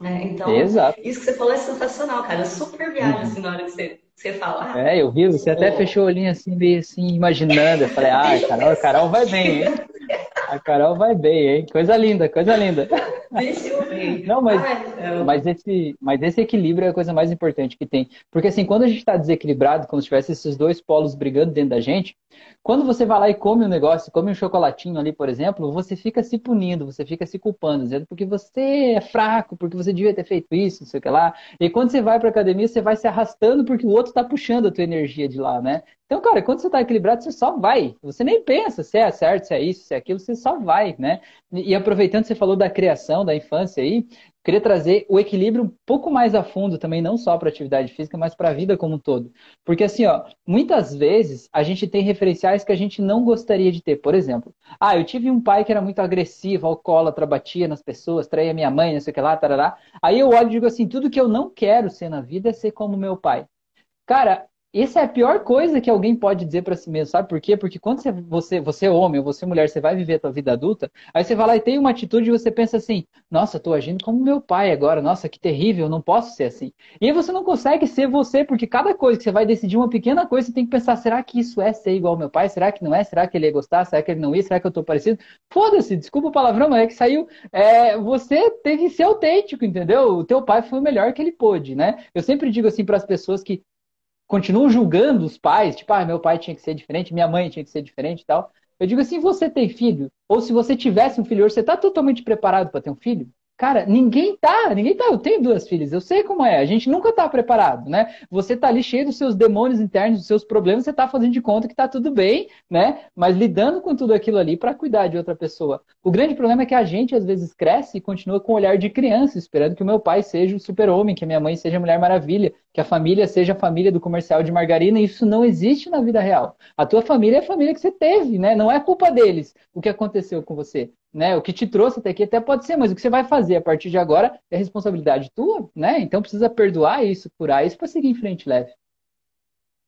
Né? Então, Exato. isso que você falou é sensacional, cara. Eu super viajo uhum. assim na hora que você você fala. É, eu vi, você até fechou o olhinho assim, meio assim, imaginando. Eu falei, ah, Carol, a Carol vai bem, hein? A Carol vai bem, hein? Coisa linda, coisa linda. Deixa eu ver. Não, mas, mas, esse, mas esse equilíbrio é a coisa mais importante que tem. Porque assim, quando a gente está desequilibrado, como se tivesse esses dois polos brigando dentro da gente, quando você vai lá e come um negócio, come um chocolatinho ali, por exemplo, você fica se punindo, você fica se culpando, dizendo porque você é fraco, porque você devia ter feito isso, não sei o que lá. E quando você vai para academia, você vai se arrastando porque o outro está puxando a tua energia de lá, né? Então, cara, quando você está equilibrado, você só vai. Você nem pensa se é certo, se é isso, se é aquilo, você só vai, né? E aproveitando você falou da criação, da infância aí, queria trazer o equilíbrio um pouco mais a fundo também, não só para atividade física, mas para a vida como um todo. Porque assim, ó, muitas vezes a gente tem referenciais que a gente não gostaria de ter. Por exemplo, ah, eu tive um pai que era muito agressivo, alcoólatra, batia nas pessoas, traía minha mãe, não sei o que lá, tarará. Aí eu olho e digo assim, tudo que eu não quero ser na vida é ser como meu pai. Cara, essa é a pior coisa que alguém pode dizer para si mesmo, sabe por quê? Porque quando você, você, você é homem ou você é mulher, você vai viver a tua vida adulta, aí você vai lá e tem uma atitude e você pensa assim, nossa, tô agindo como meu pai agora, nossa, que terrível, não posso ser assim. E aí você não consegue ser você, porque cada coisa que você vai decidir uma pequena coisa, você tem que pensar, será que isso é ser igual ao meu pai? Será que não é? Será que ele ia gostar? Será que ele não ia? Será que eu tô parecido? Foda-se, desculpa o palavrão, mas é que saiu. É, você teve que ser autêntico, entendeu? O teu pai foi o melhor que ele pôde, né? Eu sempre digo assim para as pessoas que continuam julgando os pais, tipo, ah, meu pai tinha que ser diferente, minha mãe tinha que ser diferente e tal. Eu digo assim, você tem filho, ou se você tivesse um filho hoje, você está totalmente preparado para ter um filho? Cara, ninguém tá, ninguém tá. Eu tenho duas filhas, eu sei como é. A gente nunca tá preparado, né? Você tá ali cheio dos seus demônios internos, dos seus problemas, você tá fazendo de conta que tá tudo bem, né? Mas lidando com tudo aquilo ali para cuidar de outra pessoa. O grande problema é que a gente às vezes cresce e continua com o olhar de criança, esperando que o meu pai seja o super-homem, que a minha mãe seja a Mulher Maravilha, que a família seja a família do comercial de margarina. E isso não existe na vida real. A tua família é a família que você teve, né? Não é culpa deles o que aconteceu com você né? O que te trouxe até aqui até pode ser, mas o que você vai fazer a partir de agora é responsabilidade tua, né? Então precisa perdoar isso, curar isso para seguir em frente leve.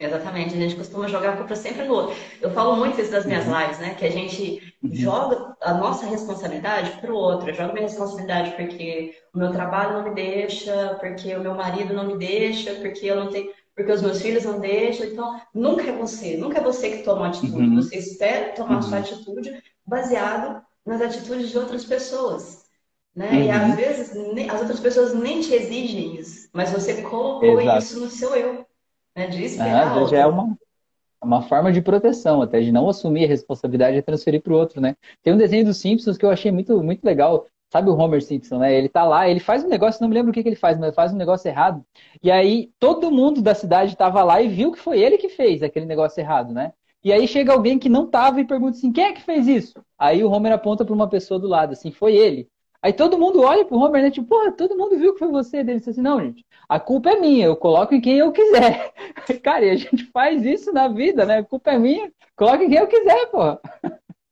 Exatamente, a gente costuma jogar a culpa sempre no outro. Eu falo muito isso das minhas uhum. lives, né? Que a gente uhum. joga a nossa responsabilidade para o outro. Eu jogo minha responsabilidade porque o meu trabalho não me deixa, porque o meu marido não me deixa, porque eu não tenho, porque os meus filhos não deixam. Então, nunca é você, nunca é você que toma a atitude. Uhum. Você espera tomar a sua uhum. atitude baseado nas atitudes de outras pessoas. Né? Uhum. E às vezes as outras pessoas nem te exigem isso, mas você colocou Exato. isso no seu eu. Né? De esperar ah, já é uma, uma forma de proteção, até de não assumir a responsabilidade e transferir para o outro. Né? Tem um desenho dos Simpsons que eu achei muito, muito legal. Sabe o Homer Simpson, né? Ele tá lá, ele faz um negócio, não me lembro o que, que ele faz, mas faz um negócio errado. E aí todo mundo da cidade estava lá e viu que foi ele que fez aquele negócio errado, né? E aí chega alguém que não tava e pergunta assim: quem é que fez isso? Aí o Homer aponta para uma pessoa do lado, assim, foi ele. Aí todo mundo olha pro Homer, né? Tipo, porra, todo mundo viu que foi você. Ele disse assim: não, gente, a culpa é minha, eu coloco em quem eu quiser. <laughs> Cara, e a gente faz isso na vida, né? A culpa é minha, coloca em quem eu quiser, porra.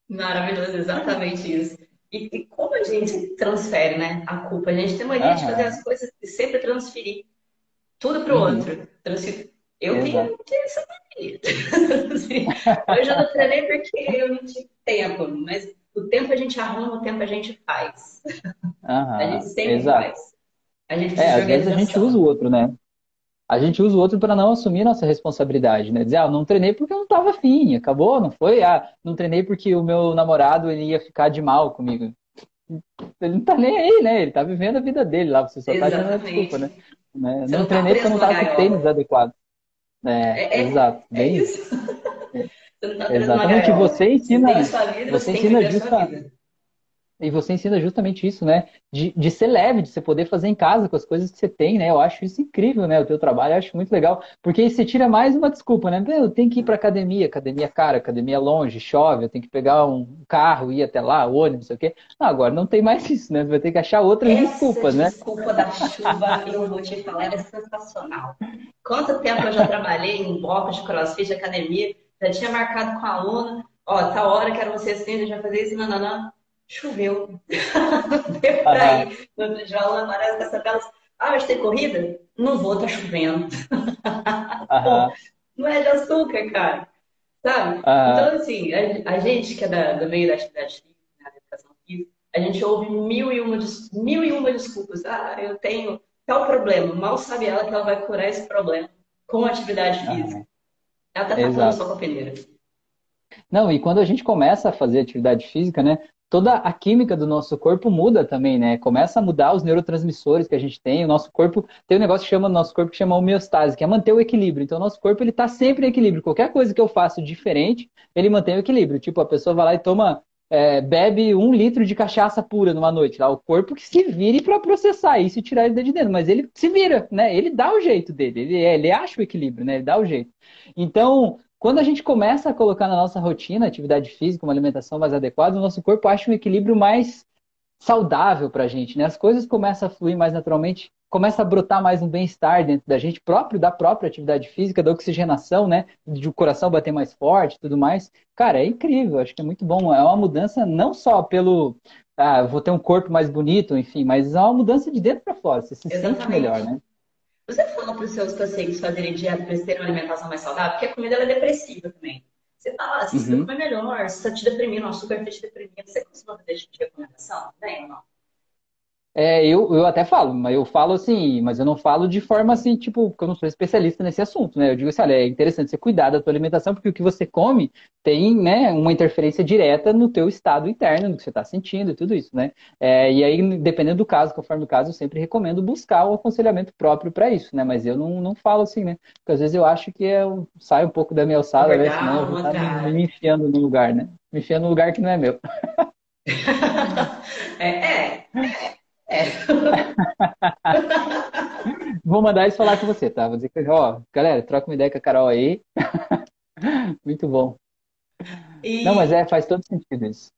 Maravilhoso, exatamente isso. E, e, como a gente transfere, né, a culpa? A gente tem uma ideia de fazer as coisas e sempre transferir tudo pro uhum. outro. Transferir. Eu Exato. tenho essa Hoje <laughs> eu não treinei porque eu não tive tempo, mas o tempo a gente arruma, o tempo a gente faz. a gente sempre exato. faz. A gente é, às vezes a gente usa o outro, né? A gente usa o outro para não assumir nossa responsabilidade, né? Dizer, ah, não treinei porque eu não estava afim, acabou, não foi? Ah, não treinei porque o meu namorado ele ia ficar de mal comigo. Ele não tá nem aí, né? Ele tá vivendo a vida dele lá, você só Exatamente. tá dando desculpa, né? né? Não, não tá treinei porque eu não tava com tênis adequado. É, é, é exato. É bem isso. <laughs> Você tá Exatamente, você ensina. Você, vida, você ensina justamente. E você ensina justamente isso, né? De, de ser leve, de você poder fazer em casa com as coisas que você tem, né? Eu acho isso incrível, né? O teu trabalho, eu acho muito legal. Porque aí você tira mais uma desculpa, né? Eu tenho que ir para academia, academia cara, academia longe, chove, eu tenho que pegar um carro, ir até lá, ônibus, não sei o quê. Não, agora não tem mais <laughs> isso, né? Você vai ter que achar outras Essa desculpas, né? desculpa da chuva, eu vou te falar, é sensacional. Quanto tempo eu já trabalhei em bloco de crossfit, de academia, já tinha marcado com a aluna, ó, tá hora, quero você assim, já fazer isso, não, <laughs> não choveu. Deu pra ir. No outro dia, a aparece com essa bela. Ah, hoje tem corrida? Não vou, tá chovendo. <laughs> Não é de açúcar, cara. Sabe? Então, assim, a, a, gente que é da, do meio da atividade física, da educação física, a gente ouve mil e, uma, mil e uma desculpas. Ah, eu tenho tal problema. Mal sabe ela que ela vai curar esse problema com atividade física. Ela tá falando só com a peneira. Não, e quando a gente começa a fazer atividade física, né? Toda a química do nosso corpo muda também, né? Começa a mudar os neurotransmissores que a gente tem. O nosso corpo tem um negócio que chama no nosso corpo que chama homeostase, que é manter o equilíbrio. Então, o nosso corpo ele está sempre em equilíbrio. Qualquer coisa que eu faço diferente, ele mantém o equilíbrio. Tipo, a pessoa vai lá e toma, é, bebe um litro de cachaça pura numa noite. Lá, o corpo que se vire para processar isso e tirar ele de dentro. Mas ele se vira, né? Ele dá o jeito dele. Ele, ele acha o equilíbrio, né? Ele dá o jeito. Então, quando a gente começa a colocar na nossa rotina atividade física, uma alimentação mais adequada, o nosso corpo acha um equilíbrio mais saudável para a gente, né? As coisas começam a fluir mais naturalmente, começa a brotar mais um bem-estar dentro da gente, próprio da própria atividade física, da oxigenação, né? De o coração bater mais forte, tudo mais. Cara, é incrível, acho que é muito bom. É uma mudança não só pelo, ah, vou ter um corpo mais bonito, enfim, mas é uma mudança de dentro para fora. Você se Exatamente. sente melhor, né? Você fala para os seus pacientes fazerem dieta para eles terem uma alimentação mais saudável, porque a comida é depressiva também. Você fala, ah, se você uhum. comer melhor, se está te deprimindo, o açúcar está te deprimindo, você costuma fazer tipo de recomendação também ou não? É, eu, eu até falo, mas eu falo assim, mas eu não falo de forma assim, tipo, porque eu não sou especialista nesse assunto, né? Eu digo assim, olha, é interessante você cuidar da tua alimentação, porque o que você come tem, né, uma interferência direta no teu estado interno, no que você está sentindo e tudo isso, né? É, e aí, dependendo do caso, conforme o caso, eu sempre recomendo buscar o aconselhamento próprio para isso, né? Mas eu não, não falo assim, né? Porque às vezes eu acho que eu saio um pouco da minha alçada, né? Senão eu vou estar tá me, me enfiando no lugar, né? Me enfiando no lugar que não é meu. <laughs> é, é. é. É. <laughs> Vou mandar eles falar com você, tá? Vou dizer que, ó, galera, troca uma ideia com a Carol aí. <laughs> Muito bom. E... Não, mas é, faz todo sentido isso.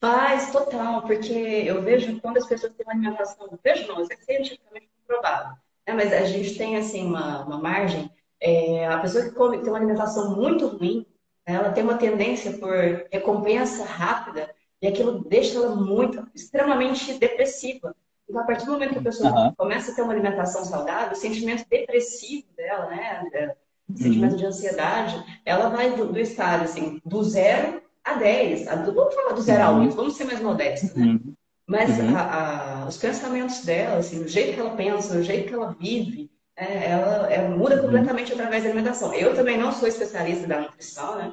Faz, total, porque eu vejo quando as pessoas têm uma alimentação, vejo não, isso é cientificamente comprovado, né? mas a gente tem, assim, uma, uma margem, é, a pessoa que come, tem uma alimentação muito ruim, ela tem uma tendência por recompensa rápida, e aquilo deixa ela muito, extremamente depressiva. Então, a partir do momento que a pessoa uhum. começa a ter uma alimentação saudável, o sentimento depressivo dela, né? É, o sentimento uhum. de ansiedade, ela vai do, do estado, assim, do zero a 10. A, vamos falar do zero uhum. a 8, vamos ser mais modestos, né? Uhum. Mas uhum. a, a, os pensamentos dela, assim, o jeito que ela pensa, o jeito que ela vive, é, ela é, muda uhum. completamente através da alimentação. Eu também não sou especialista da nutrição, né?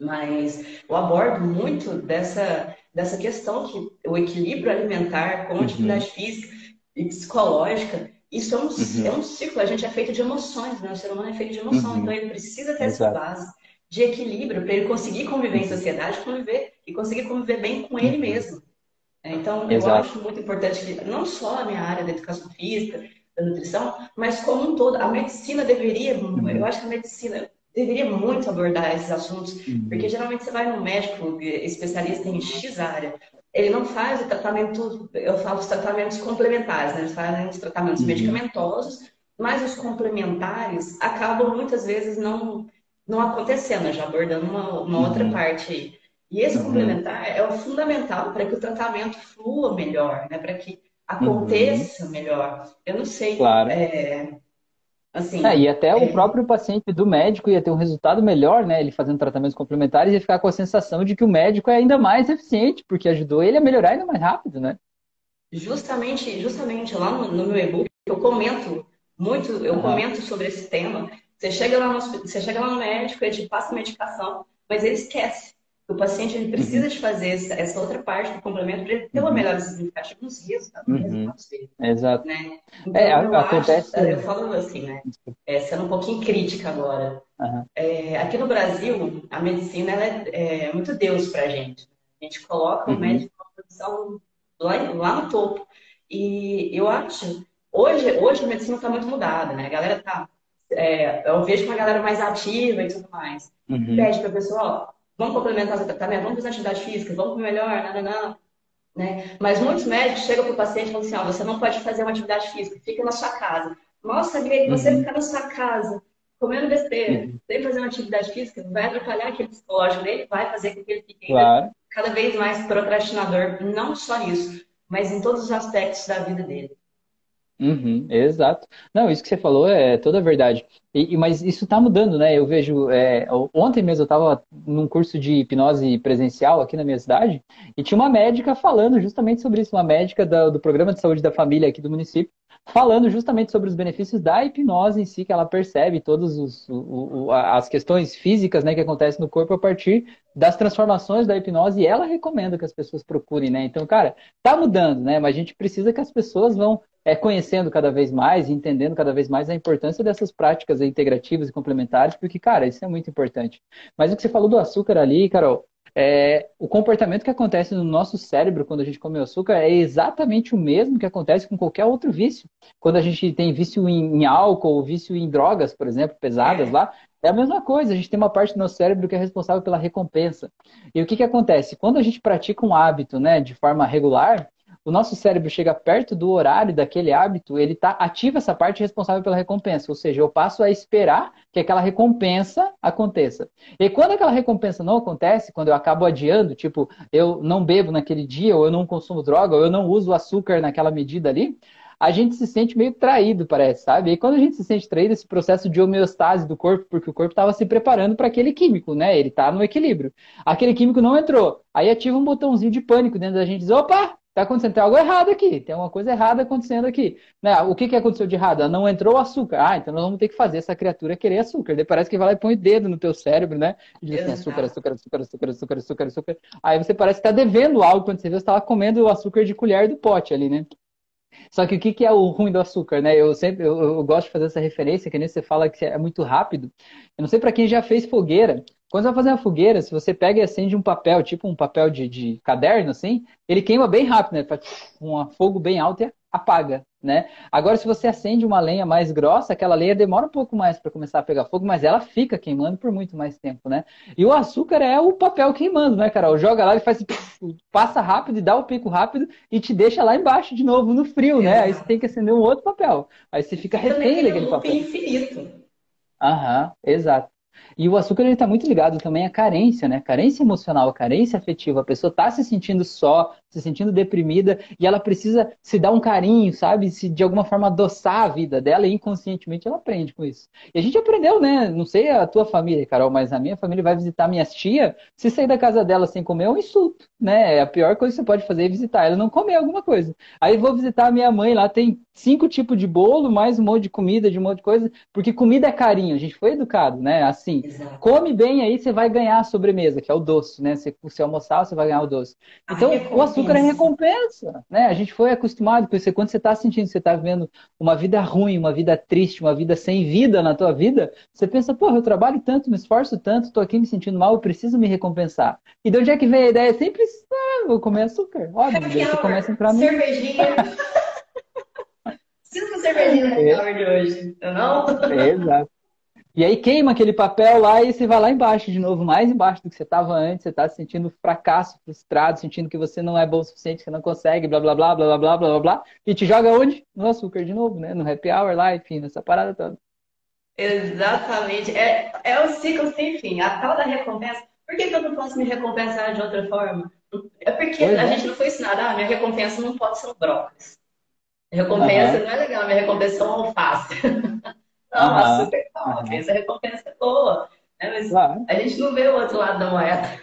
Mas eu abordo muito dessa, dessa questão que o equilíbrio alimentar com uhum. atividade física e psicológica, isso é um, uhum. é um ciclo, a gente é feito de emoções, né? O ser humano é feito de emoção, uhum. então ele precisa ter Exato. essa base de equilíbrio para ele conseguir conviver em sociedade, conviver e conseguir conviver bem com ele uhum. mesmo. É, então, eu Exato. acho muito importante que não só a minha área da educação física, da nutrição, mas como um todo, a medicina deveria, uhum. eu acho que a medicina, deveria muito abordar esses assuntos, uhum. porque geralmente você vai no médico especialista em X área, ele não faz o tratamento, eu falo os tratamentos complementares, né? Eles fazem os tratamentos uhum. medicamentosos, mas os complementares acabam muitas vezes não, não acontecendo, já abordando uma, uma uhum. outra parte aí. E esse uhum. complementar é o fundamental para que o tratamento flua melhor, né? Para que aconteça uhum. melhor. Eu não sei. Claro. É, Assim, é, e até é... o próprio paciente do médico ia ter um resultado melhor, né? Ele fazendo tratamentos complementares ia ficar com a sensação de que o médico é ainda mais eficiente, porque ajudou ele a melhorar ainda mais rápido, né? Justamente, justamente lá no, no meu e-book eu comento muito, eu uhum. comento sobre esse tema. Você chega lá no, você chega lá no médico, ele te passa a medicação, mas ele esquece. O paciente ele precisa uhum. de fazer essa, essa, outra parte do complemento para ele ter uma uhum. melhora significativa nos resultados, uhum. resultados dele. Exato. Né? Então, é, eu acontece... Acho, eu falo assim, né? É, sendo um pouquinho crítica agora. Uhum. É, aqui no Brasil, a medicina ela é, é muito Deus para a gente. A gente coloca o uhum. médico produção lá, lá no topo. E eu acho, hoje, hoje a medicina está muito mudada, né? A galera tá. É, eu vejo uma galera mais ativa e tudo mais. Uhum. Pede para a pessoa, ó, vamos complementar o tratamento, vamos fazer atividade física, vamos comer melhor, não, não, não. Né? Mas muitos médicos chegam para o paciente e falam assim, ó, você não pode fazer uma atividade física, fica na sua casa. Nossa, Greg, você uhum. ficar na sua casa, comendo besteira, uhum. sem fazer uma atividade física, vai atrapalhar aquele psicológico dele, vai fazer com que ele fique claro. cada vez mais procrastinador. Não só isso, mas em todos os aspectos da vida dele. Uhum, exato. Não, isso que você falou é toda verdade. E, mas isso está mudando, né? Eu vejo. É, ontem mesmo eu estava num curso de hipnose presencial aqui na minha cidade e tinha uma médica falando justamente sobre isso, uma médica do programa de saúde da família aqui do município, falando justamente sobre os benefícios da hipnose em si, que ela percebe todas as questões físicas né, que acontecem no corpo a partir das transformações da hipnose e ela recomenda que as pessoas procurem, né? Então, cara, tá mudando, né? Mas a gente precisa que as pessoas vão é, conhecendo cada vez mais entendendo cada vez mais a importância dessas práticas integrativas e complementares, porque, cara, isso é muito importante. Mas o que você falou do açúcar ali, Carol, é, o comportamento que acontece no nosso cérebro quando a gente come açúcar é exatamente o mesmo que acontece com qualquer outro vício. Quando a gente tem vício em, em álcool, vício em drogas, por exemplo, pesadas lá, é a mesma coisa. A gente tem uma parte do nosso cérebro que é responsável pela recompensa. E o que, que acontece? Quando a gente pratica um hábito né, de forma regular, o nosso cérebro chega perto do horário daquele hábito, ele tá ativa essa parte responsável pela recompensa, ou seja, eu passo a esperar que aquela recompensa aconteça. E quando aquela recompensa não acontece, quando eu acabo adiando, tipo, eu não bebo naquele dia, ou eu não consumo droga, ou eu não uso açúcar naquela medida ali, a gente se sente meio traído, parece, sabe? E quando a gente se sente traído, esse processo de homeostase do corpo, porque o corpo estava se preparando para aquele químico, né? Ele está no equilíbrio. Aquele químico não entrou. Aí ativa um botãozinho de pânico dentro da gente, diz, opa, Está acontecendo, tem algo errado aqui, tem uma coisa errada acontecendo aqui. Né? O que, que aconteceu de errado? Não entrou açúcar. Ah, então nós vamos ter que fazer essa criatura querer açúcar. Daí parece que vai lá e põe o dedo no teu cérebro, né? E diz assim, açúcar, açúcar, açúcar, açúcar, açúcar, açúcar, açúcar. Aí você parece que está devendo algo quando você vê, você estava comendo o açúcar de colher do pote ali, né? Só que o que, que é o ruim do açúcar, né? Eu sempre eu, eu gosto de fazer essa referência, que nem você fala que é muito rápido. Eu não sei para quem já fez fogueira, quando você vai fazer uma fogueira, se você pega e acende um papel, tipo um papel de, de caderno, assim, ele queima bem rápido, né? Faz um fogo bem alto e apaga, né? Agora, se você acende uma lenha mais grossa, aquela lenha demora um pouco mais para começar a pegar fogo, mas ela fica queimando por muito mais tempo, né? E o açúcar é o papel queimando, né, Carol? Joga lá e faz passa rápido e dá o pico rápido e te deixa lá embaixo de novo no frio, né? Aí você tem que acender um outro papel. Aí você fica refém daquele papel. infinito. Aham, exato. E o açúcar está muito ligado também à carência, né? Carência emocional, carência afetiva. A pessoa está se sentindo só, se sentindo deprimida e ela precisa se dar um carinho, sabe? Se de alguma forma adoçar a vida dela e inconscientemente ela aprende com isso. E a gente aprendeu, né? Não sei a tua família, Carol, mas a minha família vai visitar minha tia. Se sair da casa dela sem comer é um insulto, né? A pior coisa que você pode fazer é visitar ela não comer alguma coisa. Aí vou visitar a minha mãe lá, tem cinco tipos de bolo, mais um monte de comida, de um monte de coisa, porque comida é carinho. A gente foi educado, né? Assim, Exato. come bem aí você vai ganhar a sobremesa, que é o doce, né? Se você almoçar, você vai ganhar o doce. Então, o açúcar açúcar é recompensa, né? A gente foi acostumado com isso. Quando você está sentindo que você está vivendo uma vida ruim, uma vida triste, uma vida sem vida na tua vida, você pensa, porra, eu trabalho tanto, me esforço tanto, estou aqui me sentindo mal, eu preciso me recompensar. E de onde é que vem a ideia? Sempre, ah, vou comer açúcar. Óbvio, daí você começa a entrar no... Cervejinha. <laughs> Preciso de cervejinha no é. de hoje, não? É, exato. E aí queima aquele papel lá e você vai lá embaixo de novo, mais embaixo do que você estava antes, você está se sentindo fracasso, frustrado, sentindo que você não é bom o suficiente, que você não consegue, blá blá blá blá blá blá blá blá, e te joga onde? No açúcar de novo, né? No happy hour lá, enfim, nessa parada toda. Exatamente. É, é o ciclo sem fim. A tal da recompensa. Por que, que eu não posso me recompensar de outra forma? É porque pois a é. gente não foi ensinado, ah, minha recompensa não pode ser um brócolis. Recompensa uhum. não é legal, minha recompensa é um alface. <laughs> Uhum. super não, uhum. essa recompensa é boa. Né? Mas claro. a gente não vê o outro lado da moeda.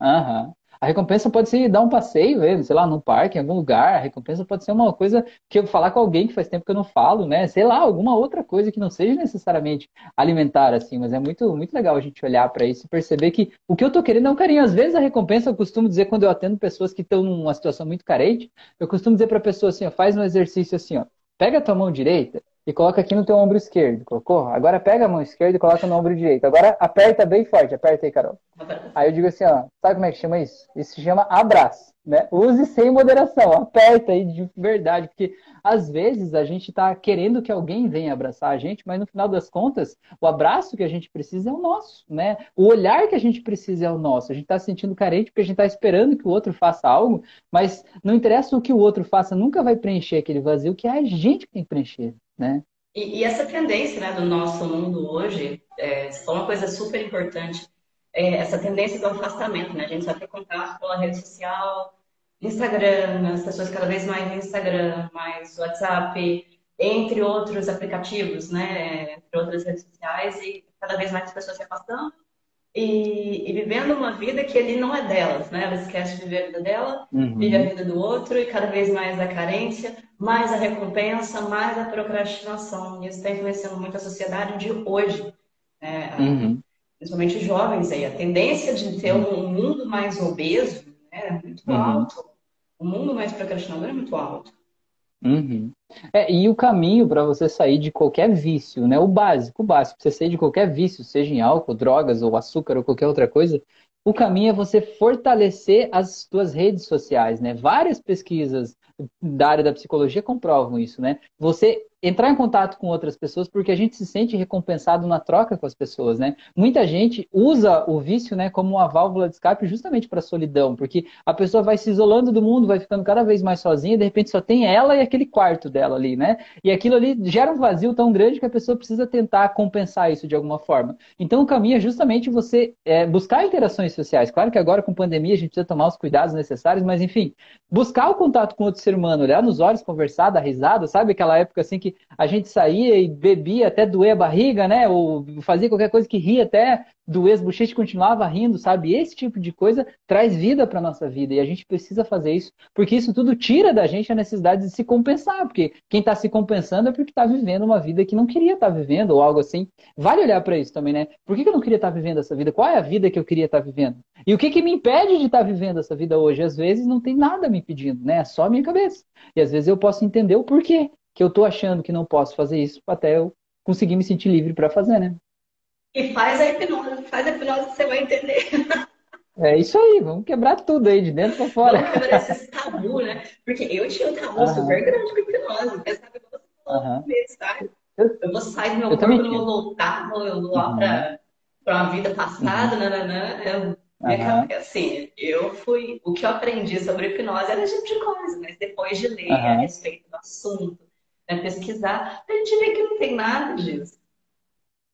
Uhum. A recompensa pode ser dar um passeio, sei lá, no parque, em algum lugar. A recompensa pode ser uma coisa que eu falar com alguém que faz tempo que eu não falo, né? Sei lá, alguma outra coisa que não seja necessariamente alimentar, assim. Mas é muito, muito legal a gente olhar para isso e perceber que o que eu tô querendo é um carinho. Às vezes a recompensa, eu costumo dizer quando eu atendo pessoas que estão numa situação muito carente, eu costumo dizer para a pessoa assim, ó, faz um exercício assim, ó. Pega a tua mão direita e coloca aqui no teu ombro esquerdo. Colocou? Agora pega a mão esquerda e coloca no ombro direito. Agora aperta bem forte. Aperta aí, Carol. Aí eu digo assim, ó. Sabe como é que chama isso? Isso se chama abraço. né? Use sem moderação, aperta aí de verdade, porque às vezes a gente está querendo que alguém venha abraçar a gente, mas no final das contas, o abraço que a gente precisa é o nosso, né? O olhar que a gente precisa é o nosso. A gente está se sentindo carente porque a gente está esperando que o outro faça algo, mas não interessa o que o outro faça, nunca vai preencher aquele vazio que é a gente que tem que preencher, né? E, e essa tendência né, do nosso mundo hoje, é, falou uma coisa super importante, é essa tendência do afastamento, né? A gente só quer contato pela rede social, Instagram, as pessoas cada vez mais Instagram, mais WhatsApp, entre outros aplicativos, né? Entre outras redes sociais, e cada vez mais as pessoas se afastando e, e, vivendo uma vida que ele não é delas, né? Ela esquece de viver a vida dela, uhum. vive a vida do outro e cada vez mais a carência, mais a recompensa, mais a procrastinação. E isso está influenciando muito a sociedade de hoje, né? Uhum. principalmente jovens aí. A tendência de ter um mundo mais obeso né, é muito uhum. alto. O mundo mais procrastinador é muito alto. Uhum. É, e o caminho para você sair de qualquer vício, né? O básico, o básico, pra você sair de qualquer vício, seja em álcool, drogas ou açúcar ou qualquer outra coisa, o caminho é você fortalecer as suas redes sociais, né? Várias pesquisas da área da psicologia comprovam isso, né? Você entrar em contato com outras pessoas porque a gente se sente recompensado na troca com as pessoas, né? Muita gente usa o vício, né, como uma válvula de escape justamente para a solidão, porque a pessoa vai se isolando do mundo, vai ficando cada vez mais sozinha, de repente só tem ela e aquele quarto dela ali, né? E aquilo ali gera um vazio tão grande que a pessoa precisa tentar compensar isso de alguma forma. Então o caminho é justamente você é, buscar interações sociais. Claro que agora com pandemia a gente precisa tomar os cuidados necessários, mas enfim, buscar o contato com outro ser humano, olhar nos olhos, conversar, dar risada, sabe aquela época assim que a gente saía e bebia até doer a barriga, né? Ou fazia qualquer coisa que ria até doer as bochechas e continuava rindo, sabe? Esse tipo de coisa traz vida para nossa vida e a gente precisa fazer isso, porque isso tudo tira da gente a necessidade de se compensar, porque quem está se compensando é porque está vivendo uma vida que não queria estar tá vivendo ou algo assim. Vale olhar para isso também, né? Por que, que eu não queria estar tá vivendo essa vida? Qual é a vida que eu queria estar tá vivendo? E o que, que me impede de estar tá vivendo essa vida hoje? Às vezes não tem nada me impedindo, né? É só a minha cabeça. E às vezes eu posso entender o porquê que eu estou achando que não posso fazer isso até eu conseguir me sentir livre para fazer, né? E faz a hipnose, faz a hipnose que você vai entender. É isso aí, vamos quebrar tudo aí, de dentro para fora. Vamos quebrar esse tabu, né? Porque eu tinha um tabu uhum. super grande com hipnose. Eu sabe uhum. mesmo, sabe? Eu vou sair do meu eu corpo, não vou voltar, vou lá uhum. para uma vida passada, uhum. nananã. Eu, uhum. assim, eu fui. O que eu aprendi sobre hipnose era esse tipo de coisa, mas depois de ler a respeito do assunto, né, pesquisar, a gente vê que não tem nada disso.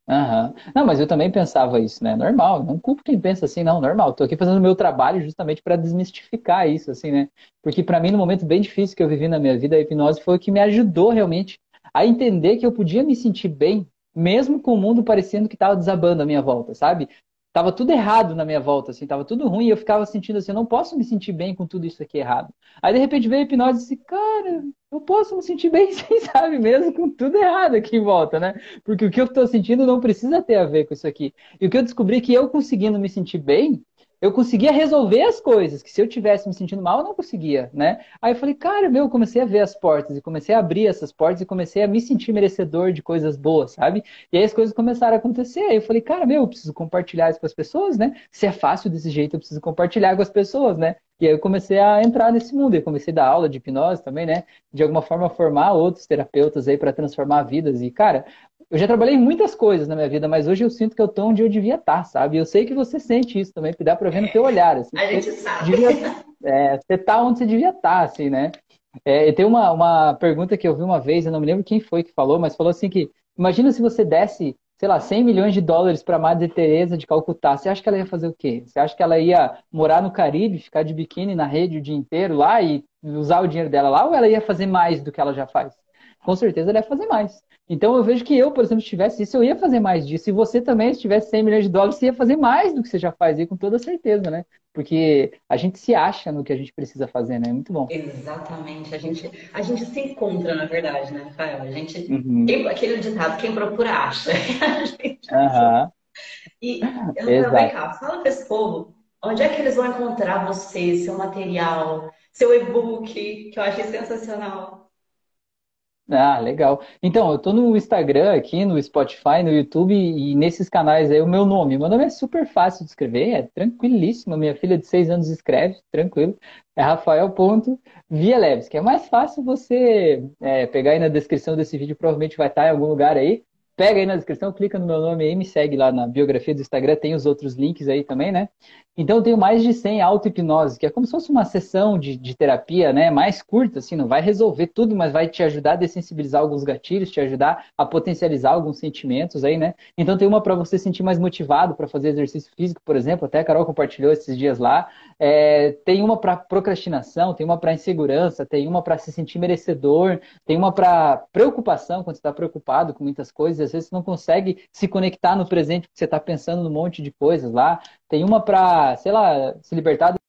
Uhum. Não, mas eu também pensava isso, né? Normal, não culpo quem pensa assim, não, normal. Tô aqui fazendo o meu trabalho justamente para desmistificar isso, assim, né? Porque para mim, no momento bem difícil que eu vivi na minha vida, a hipnose foi o que me ajudou realmente a entender que eu podia me sentir bem, mesmo com o mundo parecendo que estava desabando à minha volta, sabe? Tava tudo errado na minha volta, assim, tava tudo ruim, e eu ficava sentindo assim, eu não posso me sentir bem com tudo isso aqui errado. Aí de repente veio a hipnose e disse, cara, eu posso me sentir bem <laughs> sim, sabe, mesmo com tudo errado aqui em volta, né? Porque o que eu estou sentindo não precisa ter a ver com isso aqui. E o que eu descobri é que eu conseguindo me sentir bem, eu conseguia resolver as coisas, que se eu tivesse me sentindo mal, eu não conseguia, né? Aí eu falei, cara, meu, eu comecei a ver as portas, e comecei a abrir essas portas, e comecei a me sentir merecedor de coisas boas, sabe? E aí as coisas começaram a acontecer, aí eu falei, cara, meu, eu preciso compartilhar isso com as pessoas, né? Se é fácil desse jeito, eu preciso compartilhar com as pessoas, né? E aí eu comecei a entrar nesse mundo, eu comecei a dar aula de hipnose também, né? De alguma forma formar outros terapeutas aí para transformar vidas, e cara, eu já trabalhei em muitas coisas na minha vida, mas hoje eu sinto que eu estou onde eu devia estar, tá, sabe? Eu sei que você sente isso também, que dá para ver no teu olhar. Assim, a gente sabe. Devia, é, você está onde você devia estar, tá, assim, né? É, e tem uma, uma pergunta que eu vi uma vez, eu não me lembro quem foi que falou, mas falou assim que, imagina se você desse, sei lá, 100 milhões de dólares para Madre Teresa de Calcutá, você acha que ela ia fazer o quê? Você acha que ela ia morar no Caribe, ficar de biquíni na rede o dia inteiro lá e usar o dinheiro dela lá, ou ela ia fazer mais do que ela já faz? Com certeza ela ia fazer mais. Então eu vejo que eu, por exemplo, se tivesse isso, eu ia fazer mais disso. E você também, se tivesse 100 milhões de dólares, você ia fazer mais do que você já faz com toda certeza, né? Porque a gente se acha no que a gente precisa fazer, né? É muito bom. Exatamente. A gente, a gente se encontra, na verdade, né, Rafael? A gente. Uhum. Quem, aquele ditado, quem procura acha. <laughs> a gente uhum. E eu vem cá, fala para esse povo, onde é que eles vão encontrar você, seu material, seu e-book, que eu achei sensacional. Ah, legal. Então, eu tô no Instagram aqui, no Spotify, no YouTube e nesses canais aí o meu nome. Meu nome é super fácil de escrever, é tranquilíssimo. Minha filha de seis anos escreve, tranquilo. É Rafael ponto Via Leves, que é mais fácil você é, pegar aí na descrição desse vídeo, provavelmente vai estar em algum lugar aí pega aí na descrição, clica no meu nome aí, me segue lá na biografia do Instagram, tem os outros links aí também, né? Então eu tenho mais de 100 auto-hipnose, que é como se fosse uma sessão de, de terapia, né? Mais curta, assim, não vai resolver tudo, mas vai te ajudar a dessensibilizar alguns gatilhos, te ajudar a potencializar alguns sentimentos aí, né? Então tem uma para você sentir mais motivado para fazer exercício físico, por exemplo, até a Carol compartilhou esses dias lá. É, tem uma para procrastinação, tem uma para insegurança, tem uma para se sentir merecedor, tem uma para preocupação, quando você está preocupado com muitas coisas, às vezes você não consegue se conectar no presente porque você está pensando num monte de coisas lá. Tem uma para, sei lá, se libertar